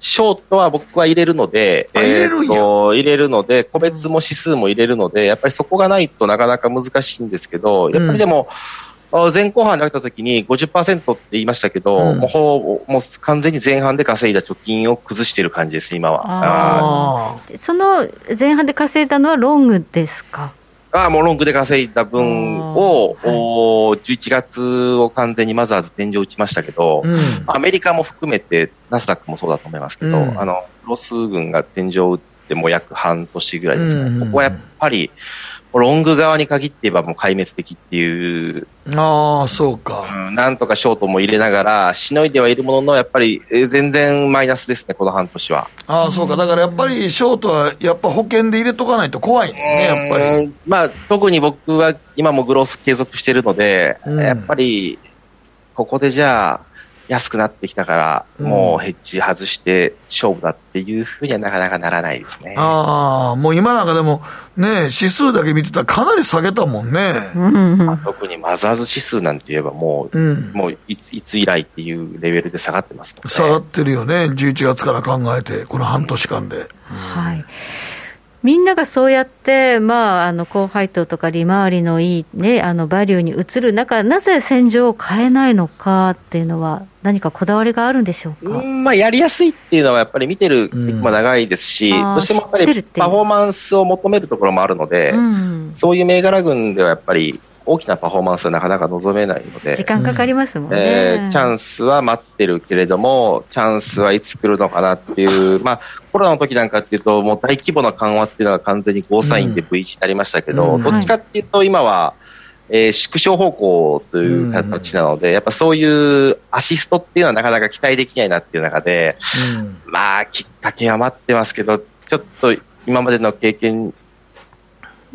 ショートは僕は入れるので、入れるんや、入れるので、個別も指数も入れるので、やっぱりそこがないとなかなか難しいんですけど、やっぱりでも、うん、前後半になった時に50%って言いましたけど、うん、もうほもう完全に前半で稼いだ貯金を崩している感じです、今は。その前半で稼いだのはロングですか？あもうロングで稼いだ分を、はい、11月を完全にマザーズ天井打ちましたけど、うん、アメリカも含めて、ナスダックもそうだと思いますけど、うん、あの、ロス軍が天井打っても約半年ぐらいですね。うん、ここはやっぱり、ロング側に限って言えばもう壊滅的っていうああ、そうか、うん。なんとかショートも入れながら、しのいではいるものの、やっぱり全然マイナスですね、この半年は。ああ、そうか。だからやっぱりショートは、やっぱ保険で入れとかないと怖いね、やっぱり。まあ、特に僕は今もグロース継続してるので、うん、やっぱり、ここでじゃあ、安くなってきたから、もうヘッジ外して勝負だっていうふうにはなかなかならないですね。ああ、もう今なんかでも、ね、指数だけ見てたらかなり下げたもんね。まあ、特にマザーズ指数なんて言えばもう、うん、もういついつ以来っていうレベルで下がってますもんね。下がってるよね、11月から考えて、この半年間で。うん、はいみんながそうやって、まあ、あの高配当とか利回りのいい、ね、あのバリューに移る中、なぜ戦場を変えないのかっていうのは、何かこだわりがあるんでしょうか、うんまあ、やりやすいっていうのは、やっぱり見てるも長いですし、うん、どうしてもやっぱりパフォーマンスを求めるところもあるので、うん、そういう銘柄群ではやっぱり、大きなパフォーマンスはなかなか望めないので。時間かかりますもんね。えー、チャンスは待ってるけれども、チャンスはいつ来るのかなっていう、まあ、コロナの時なんかっていうと、もう大規模な緩和っていうのが完全にゴーサインで V 字になりましたけど、うん、どっちかっていうと今は、えー、縮小方向という形なので、うん、やっぱそういうアシストっていうのはなかなか期待できないなっていう中で、うん、まあ、きっかけは待ってますけど、ちょっと今までの経験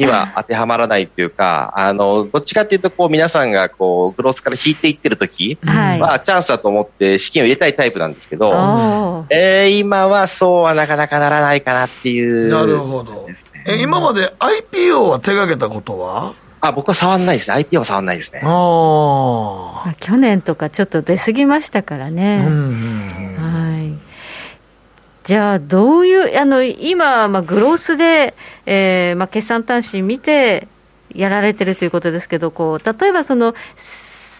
には当てはまらないというか、あの、どっちかっていうと、こう、皆さんが、こう、グロスから引いていってる時は、チャンスだと思って資金を入れたいタイプなんですけど、えー、今はそうはなかなかならないかなっていう、なるほど。え、今まで IPO は手がけたことは？あ、僕は触んないですね。IPO は触んないですね。あ去年とかちょっと出過ぎましたからね。うんうんうん、はい。じゃあ、どういう、あの今、まあ、グロースで、えーまあ、決算単身見てやられてるということですけど、こう例えばその、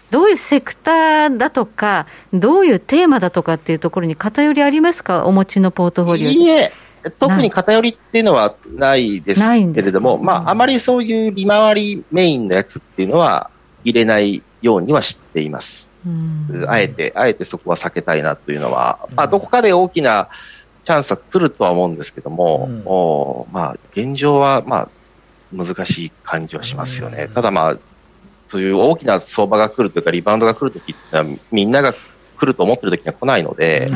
どういうセクターだとか、どういうテーマだとかっていうところに偏りありますか、お持ちのポートフォリオいいえ、特に偏りっていうのはないですけれども、まあ、あまりそういう利回りメインのやつっていうのは入れないようにはしています。あえて、あえてそこは避けたいなというのは、まあ、どこかで大きなチャンスは来るとは思うんですけども、うん、おまあ、現状は、まあ、難しい感じはしますよね。ただまあ、そういう大きな相場が来るというか、リバウンドが来るときってのは、みんなが来ると思ってるときには来ないので、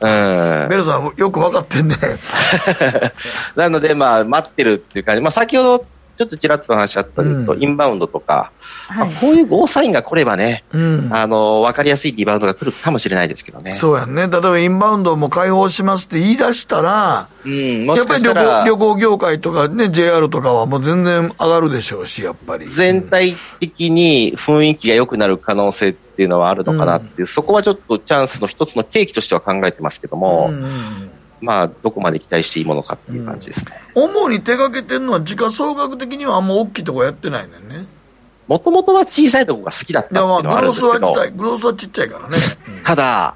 うん、ベルさん、よく分かってんね。なので、まあ、待ってるっていう感じ。まあ、先ほど、ちょっとちらっと話あったけど、うん、インバウンドとか、はい、まあ、こういうゴーサインが来ればね、うん、あの、分かりやすいリバウンドが来るかもしれないですけどね。そうやね。例えばインバウンドも開放しますって言い出したら、うん、やっぱり旅行旅行業界とかね、JR とかはもう全然上がるでしょうし、やっぱり。全体的に雰囲気が良くなる可能性っていうのはあるのかなっていう、うん、そこはちょっとチャンスの一つの契機としては考えてますけども、うんまあ、どこまで期待していいものかっていう感じですね。主に手掛けてるのは、時価総額的にはあんま大きいとこやってないんだよね。もともとは小さいところが好きだったっていうのはあるんですけど。グロースはちっちゃいからね。ただ、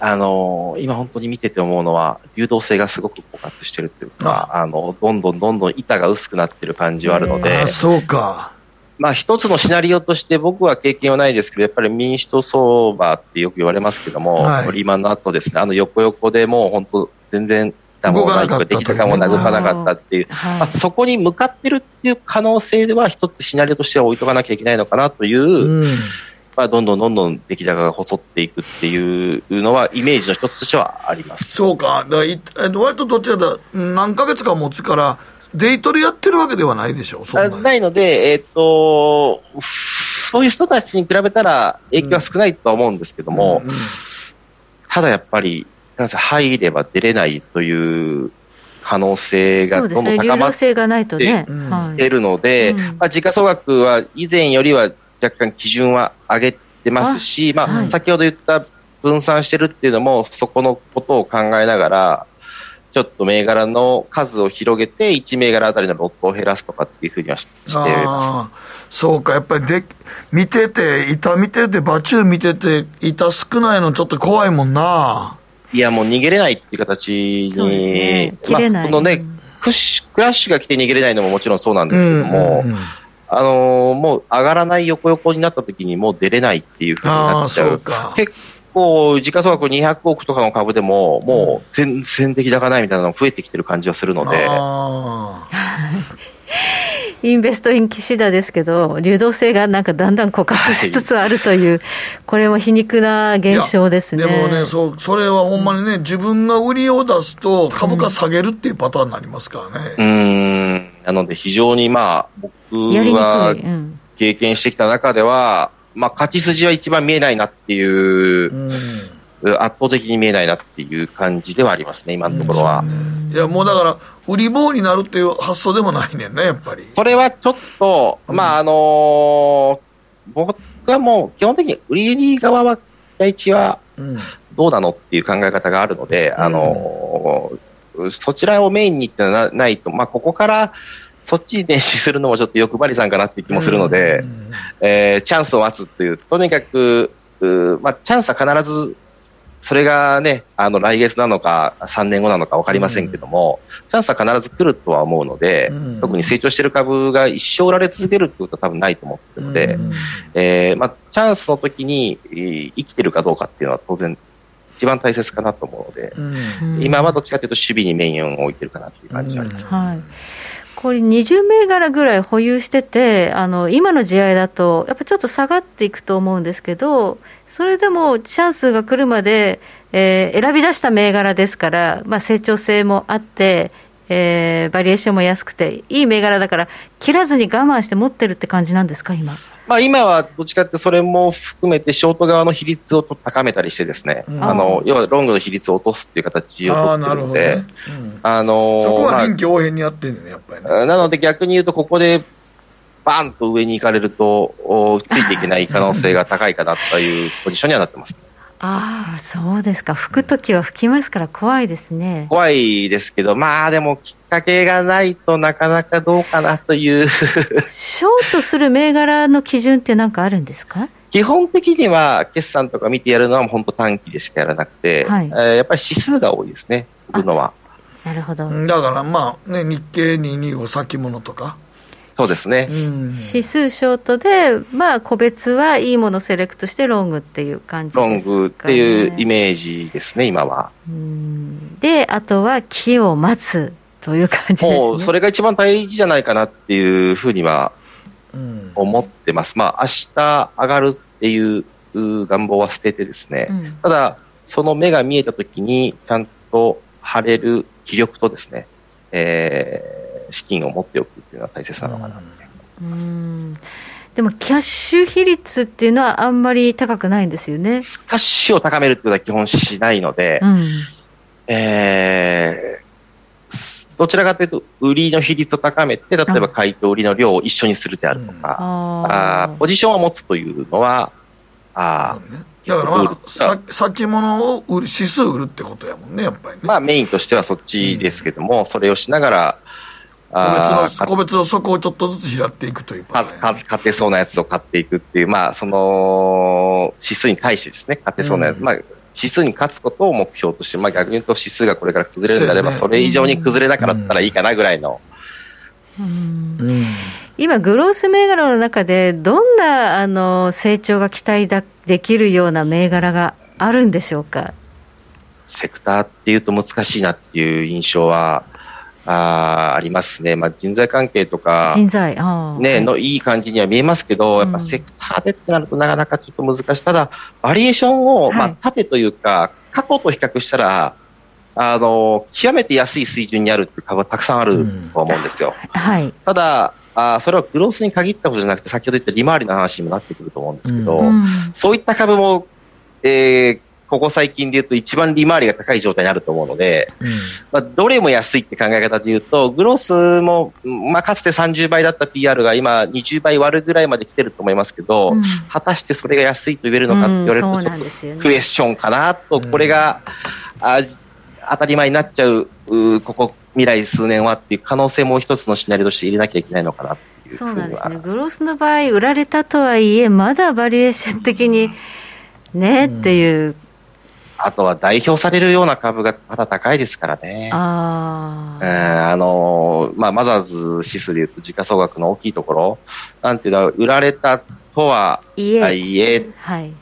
あのー、今本当に見てて思うのは、流動性がすごく枯渇してるっていうか、あの、どんどんどんどん板が薄くなってる感じはあるので。そうか。まあ一つのシナリオとして僕は経験はないですけど、やっぱり民主党相場ってよく言われますけども、はい、リーマンの後ですね、あの横横でもう本当全然たも何かできたかも動かなかったっていう、まあ、そこに向かってるっていう可能性では一つシナリオとしては置いとかなきゃいけないのかなという、うん、まあ、どんどんどんどん出来高が細っていくっていうのはイメージの一つとしてはあります。そうか。だい割とどちらだ何ヶ月か持つからデイトレやってるわけではないでしょうないので、えー、っとそういう人たちに比べたら影響は少ないとは思うんですけども、うんうん、ただやっぱり入れば出れないという可能性がどんどん高まっているので、まあ、時価総額は以前よりは若干基準は上げてますし、まあ、先ほど言った分散してるっていうのも、そこのことを考えながら、ちょっと銘柄の数を広げて、1銘柄あたりのロットを減らすとかっていうふうにはしてそうか、やっぱりで見てて、板見てて、バチュー見てて、板少ないのちょっと怖いもんな。いや、もう逃げれないっていう形に、ね、切れない。まあ、のね、クッシュ、クラッシュが来て逃げれないのももちろんそうなんですけども、うんうんうん、あのー、もう上がらない横横になった時にもう出れないっていうふうになっちゃう。結構、時価総額200億とかの株でも、もう全然出来高ないみたいなのが増えてきてる感じはするので。インベストイン岸田ですけど、流動性がなんかだんだん枯渇しつつあるという、はい、これも皮肉な現象ですね。でもね、そう、それはほんまにね、自分が売りを出すと株価下げるっていうパターンになりますからね。うん、なので非常にまあ、僕は経験してきた中では、まあ、勝ち筋は一番見えないなっていう、うん圧倒的に見えないなっていう感じではありますね、今のところは。ね、いや、もうだから、売り棒になるっていう発想でもないねんね、やっぱり。それはちょっと、うん、まあ、あのー、僕はもう基本的に売り側は期待値はどうなのっていう考え方があるので、うん、あのー、そちらをメインにってのはないと、まあ、ここから、そっちに電子するのもちょっと欲張りさんかなって気もするので、うん、えー、チャンスを待つっていう、とにかく、まあ、チャンスは必ずそれがね、あの、来月なのか、3年後なのか分かりませんけども、うん、チャンスは必ず来るとは思うので、うん、特に成長している株が一生売られ続けるってことは多分ないと思ってるので、うん、えー、まあ、チャンスの時に生きてるかどうかっていうのは当然、一番大切かなと思うので、今はどっちかというと守備にメインを置いてるかなっていう感じがあります、ね、はい。これ20銘柄ぐらい保有してて、あの今の時代だと、やっぱちょっと下がっていくと思うんですけど、それでもチャンスが来るまで、えー、選び出した銘柄ですから、まあ、成長性もあって、えー、バリエーションも安くて、いい銘柄だから、切らずに我慢して持ってるって感じなんですか、今？まあ、今はどっちかってそれも含めてショート側の比率を高めたりしてですね、うん、あの要はロングの比率を落とすっていう形を取ってるので、あ、のそこは臨機応変にやってるね、やっぱりね。なので逆に言うと、ここでバンと上に行かれると、ついていけない可能性が高いかなというポジションにはなってます。ああ、そうですか。吹くときは吹きますから怖いですね。怖いですけど、まあでもきっかけがないとなかなかどうかなというショートする銘柄の基準って何かあるんですか？基本的には決算とか見てやるのは本当短期でしかやらなくて、はい、えー、やっぱり指数が多いですね、のは。なるほど。だからまあね、日経225先物とか。そうですね。指数ショートで、まあ個別はいいものセレクトしてロングっていう感じですか、ね、ロングっていうイメージですね、今は。で、あとは木を待つという感じですね。もうそれが一番大事じゃないかなっていうふうには思ってます。まあ、明日上がるっていう願望は捨ててですね、うん、ただ、その目が見えたときに、ちゃんと張れる気力とですね、えー、資金を持っておくっていうのは大切なのかな。うん。でも、キャッシュ比率っていうのはあんまり高くないんですよね。キャッシュを高めるっていうのは基本しないので、うん、えー、どちらかというと、売りの比率を高めて、例えば買いと売りの量を一緒にするであるとか、うん、あポジションを持つというのは、あだからまあ、さ先物を売る指数売るってことやもんね、やっぱりね。まあメインとしてはそっちですけども、うん、それをしながら、個別の、個別の底をちょっとずつ拾っていくというか、買ってそうなやつを買っていくっていう、まあ、その、指数に対してですね、買ってそうなやつ、うん、まあ、指数に勝つことを目標として、まあ、逆に言うと指数がこれから崩れるんであれば、それ以上に崩れなかったらいいかなぐらいの。今、グロース銘柄の中で、どんなあの成長が期待だできるような銘柄があるんでしょうか？セクターっていうと難しいなっていう印象はあありますね、まあ、人材関係とか、人材ね、のいい感じには見えますけど、やっぱセクターでってなるとなかなかちょっと難しい、ただ、バリエーションを、まあ、縦というか、過去と比較したら、あの極めて安い水準にあるって株はたくさんあると思うんですよ。はい、ただあそれはグロースに限ったことじゃなくて、先ほど言った利回りの話にもなってくると思うんですけど、うん、そういった株も、えー、ここ最近で言うと一番利回りが高い状態にあると思うので、うん、まあ、どれも安いって考え方で言うと、グロースも、まあ、かつて30倍だった PR が今20倍割るぐらいまで来てると思いますけど、うん、果たしてそれが安いと言えるのかって言われると、クエスチョンかなと、これが、あ当たり前になっちゃう、うここ未来数年はっていう可能性も一つのシナリオとして入れなきゃいけないのかなっていうそうなんですね。グロースの場合、売られたとはいえ、まだバリエーション的にね、っていうあとは代表されるような株がまだ高いですからね。あ,、えー、あのまあ、マザーズ指数でいうと時価総額の大きいところ、なんていうのは、売られたとはいえ、はい、っ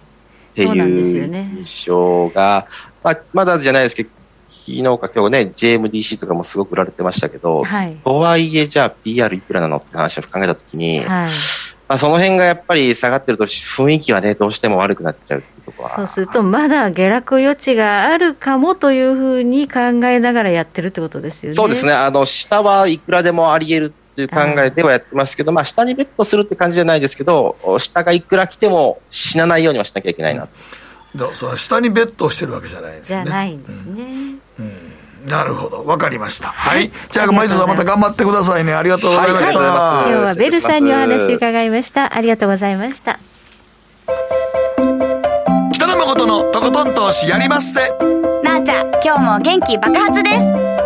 ていう印象が、まあ、マザーズじゃないですけど、昨日か今日ね、JMDC とかもすごく売られてましたけど、はい、とはいえ、じゃあ PR いくらなのって話を考えたときに、はいまあ、その辺がやっぱり下がってると雰囲気はね、どうしても悪くなっちゃうっていうところそうすると、まだ下落余地があるかもというふうに考えながらやってるってことですよね。そうですね。あの、下はいくらでもあり得るっていう考えではやってますけど、まあ、下にベットするって感じじゃないですけど、下がいくら来ても死なないようにはしなきゃいけないな。うん、そう下にベットしてるわけじゃないですね。じゃないんですね。うん、うんなるほど、わかりました。はい。じゃあ、毎度さんまた頑張ってくださいね。ありがとうございました。はい、今日はベルさんにお話伺いました。ありがとうございました。北野誠のとことん投資やりまっせ。なあちゃん、今日も元気爆発です。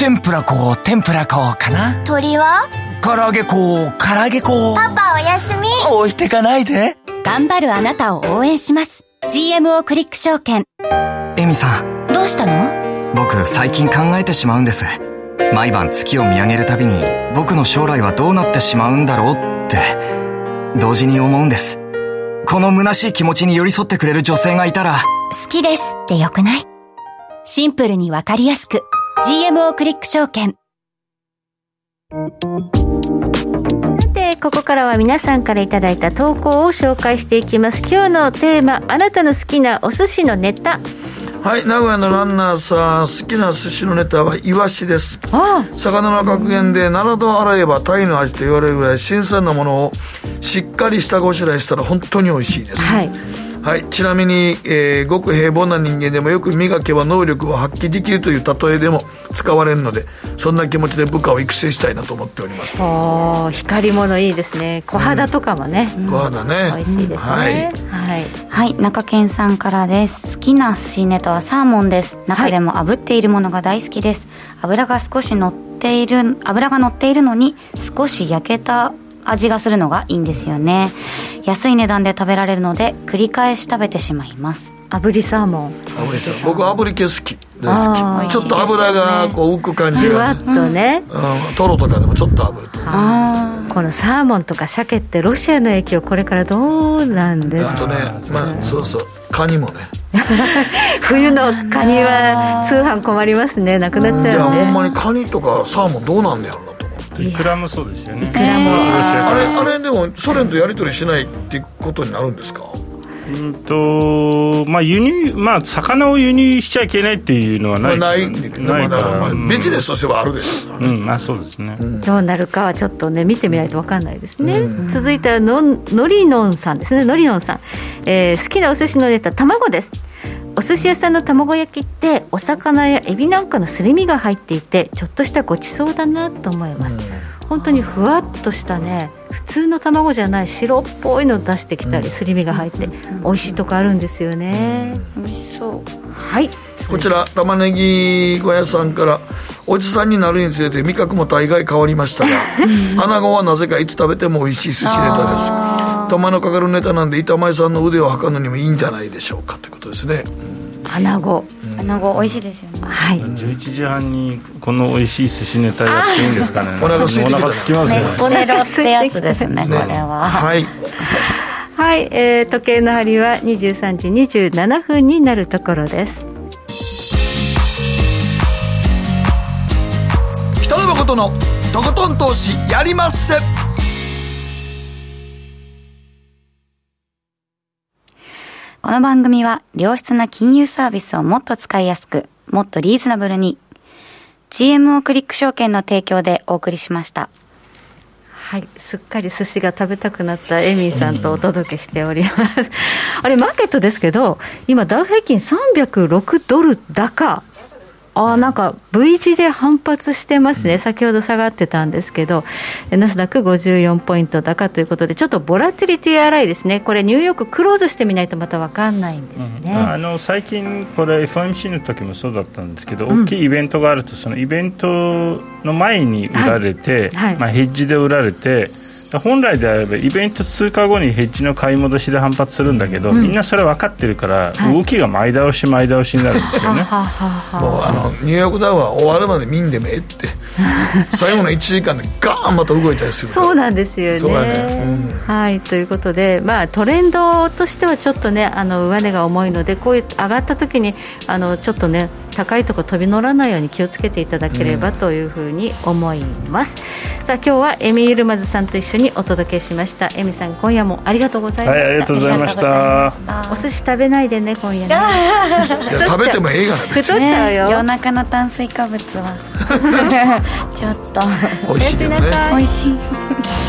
天ぷら粉天ぷら粉かな？鳥は？唐揚げ粉唐揚げ粉。パパおやすみ。置いてかないで。頑張るあなたを応援します。GMO クリック証券。エミさん。どうしたの？僕最近考えてしまうんです。毎晩月を見上げるたびに僕の将来はどうなってしまうんだろうって同時に思うんです。この虚しい気持ちに寄り添ってくれる女性がいたら。好きですってよくない？シンプルにわかりやすく GMO クリック証券。さてここからは皆さんからいただいた投稿を紹介していきます。今日のテーマあなたの好きなお寿司のネタ。はい名古屋のランナーさん好きな寿司のネタはイワシです。魚の格言で7度洗えばタイの味と言われるぐらい新鮮なものをしっかり下ごしらえしたら本当に美味しいです、はいはい、ちなみに、えー、ごく平凡な人間でもよく磨けば能力を発揮できるという例えでも使われるのでそんな気持ちで部下を育成したいなと思っております。お光り物いいですね。小肌とかもね、うん、小肌ね。美味しいですね、はい、はい、はい、中堅さんからです。好きな寿司ネタはサーモンです。中でも炙っているものが大好きです、油が少し乗っている油が乗っているのに少し焼けた味がするのがいいんですよね安い値段で食べられるので繰り返し食べてしまいます。炙りサーモン。炙りサーモン。僕炙り系好き大好きちょっと油がこう浮く感じが、ね、じわっとね、うん、トロとかでもちょっと炙ると。このサーモンとか鮭ってロシアの影響これからどうなんですか？あとねまあそうそう。カニもね。冬のカニは通販困りますね。なくなっちゃう、ね、いやほんまにカニとかサーモンどうなんねやろなイクラもそうですよね。イクラも。あれあれでもソ連とやり取りしないっていうことになるんですか？うんとまあ輸入まあ魚を輸入しちゃいけないっていうのはない、まあ、ないないから、まあ、ビジネスとしてはあるでしょう、ね、うんまあそうですね、うん、どうなるかはちょっとね見てみないと分かんないですね、うん、続いてはののりのんさんですね。のりのんさん、えー、好きなお寿司のネタ卵ですお寿司屋さんの卵焼きってお魚やエビなんかのすり身が入っていてちょっとしたごちそうだなと思います、うん、本当にふわっとしたね普通の卵じゃない白っぽいの出してきたり、すり身が入って美味しいとこあるんですよね、美味しそう。はい。こちら玉ねぎ小屋さんからおじさんになるにつれて味覚も大概変わりましたが 穴子はなぜかいつ食べても美味しい寿司ネタです手間のかかるネタなんで板前さんの腕を測るのにもいいんじゃないでしょうかということですね。穴子。穴子美味しいですよね。はい。11時半にこの美味しい寿司ネタやっていいんですかね。お腹空いてきた。つきますね。メスネロってやつですねこれは。はい。はい、えー、時計の針は23時27分になるところです。北野誠のとことん投資やりまっせこの番組は良質な金融サービスをもっと使いやすく、もっとリーズナブルに GMO クリック証券の提供でお送りしました。はい、すっかり寿司が食べたくなったエミーさんとお届けしております。あれ、マーケットですけど、今、ダウ平均306ドル高あなんか V 字で反発してますね、先ほど下がってたんですけど、ナスダック54ポイント高ということで、ちょっとボラティリティ荒いですね、これ、ニューヨーククローズしてみないとまた分かんないんですね、うん、あの最近、これ、FOMC の時もそうだったんですけど、大きいイベントがあると、そのイベントの前に売られて、はいはい、まあ、ヘッジで売られて、本来であればイベント通過後にヘッジの買い戻しで反発するんだけど、うん、みんなそれ分かってるから、はい、動きが前倒し前倒しになるんですよね。もうあのニューヨークダウは終わるまで見んでもええって 最後の1時間でガーンまた動いたりするそうなんですよね、ね。うん、はいということで、まあ、トレンドとしてはちょっとねあの上値が重いのでこういう上がった時にあのちょっとね高いところ飛び乗らないように気をつけていただければというふうに思います、うん、さあ今日はエミールマズさんと一緒にお届けしました。エミさん今夜もありがとうございました、はい、ありがとうございました。お寿司食べないでね今夜ね。食べてもええがな太っちゃうよ、ね、夜中の炭水化物は。ちょっと。美味しいよね。美味しい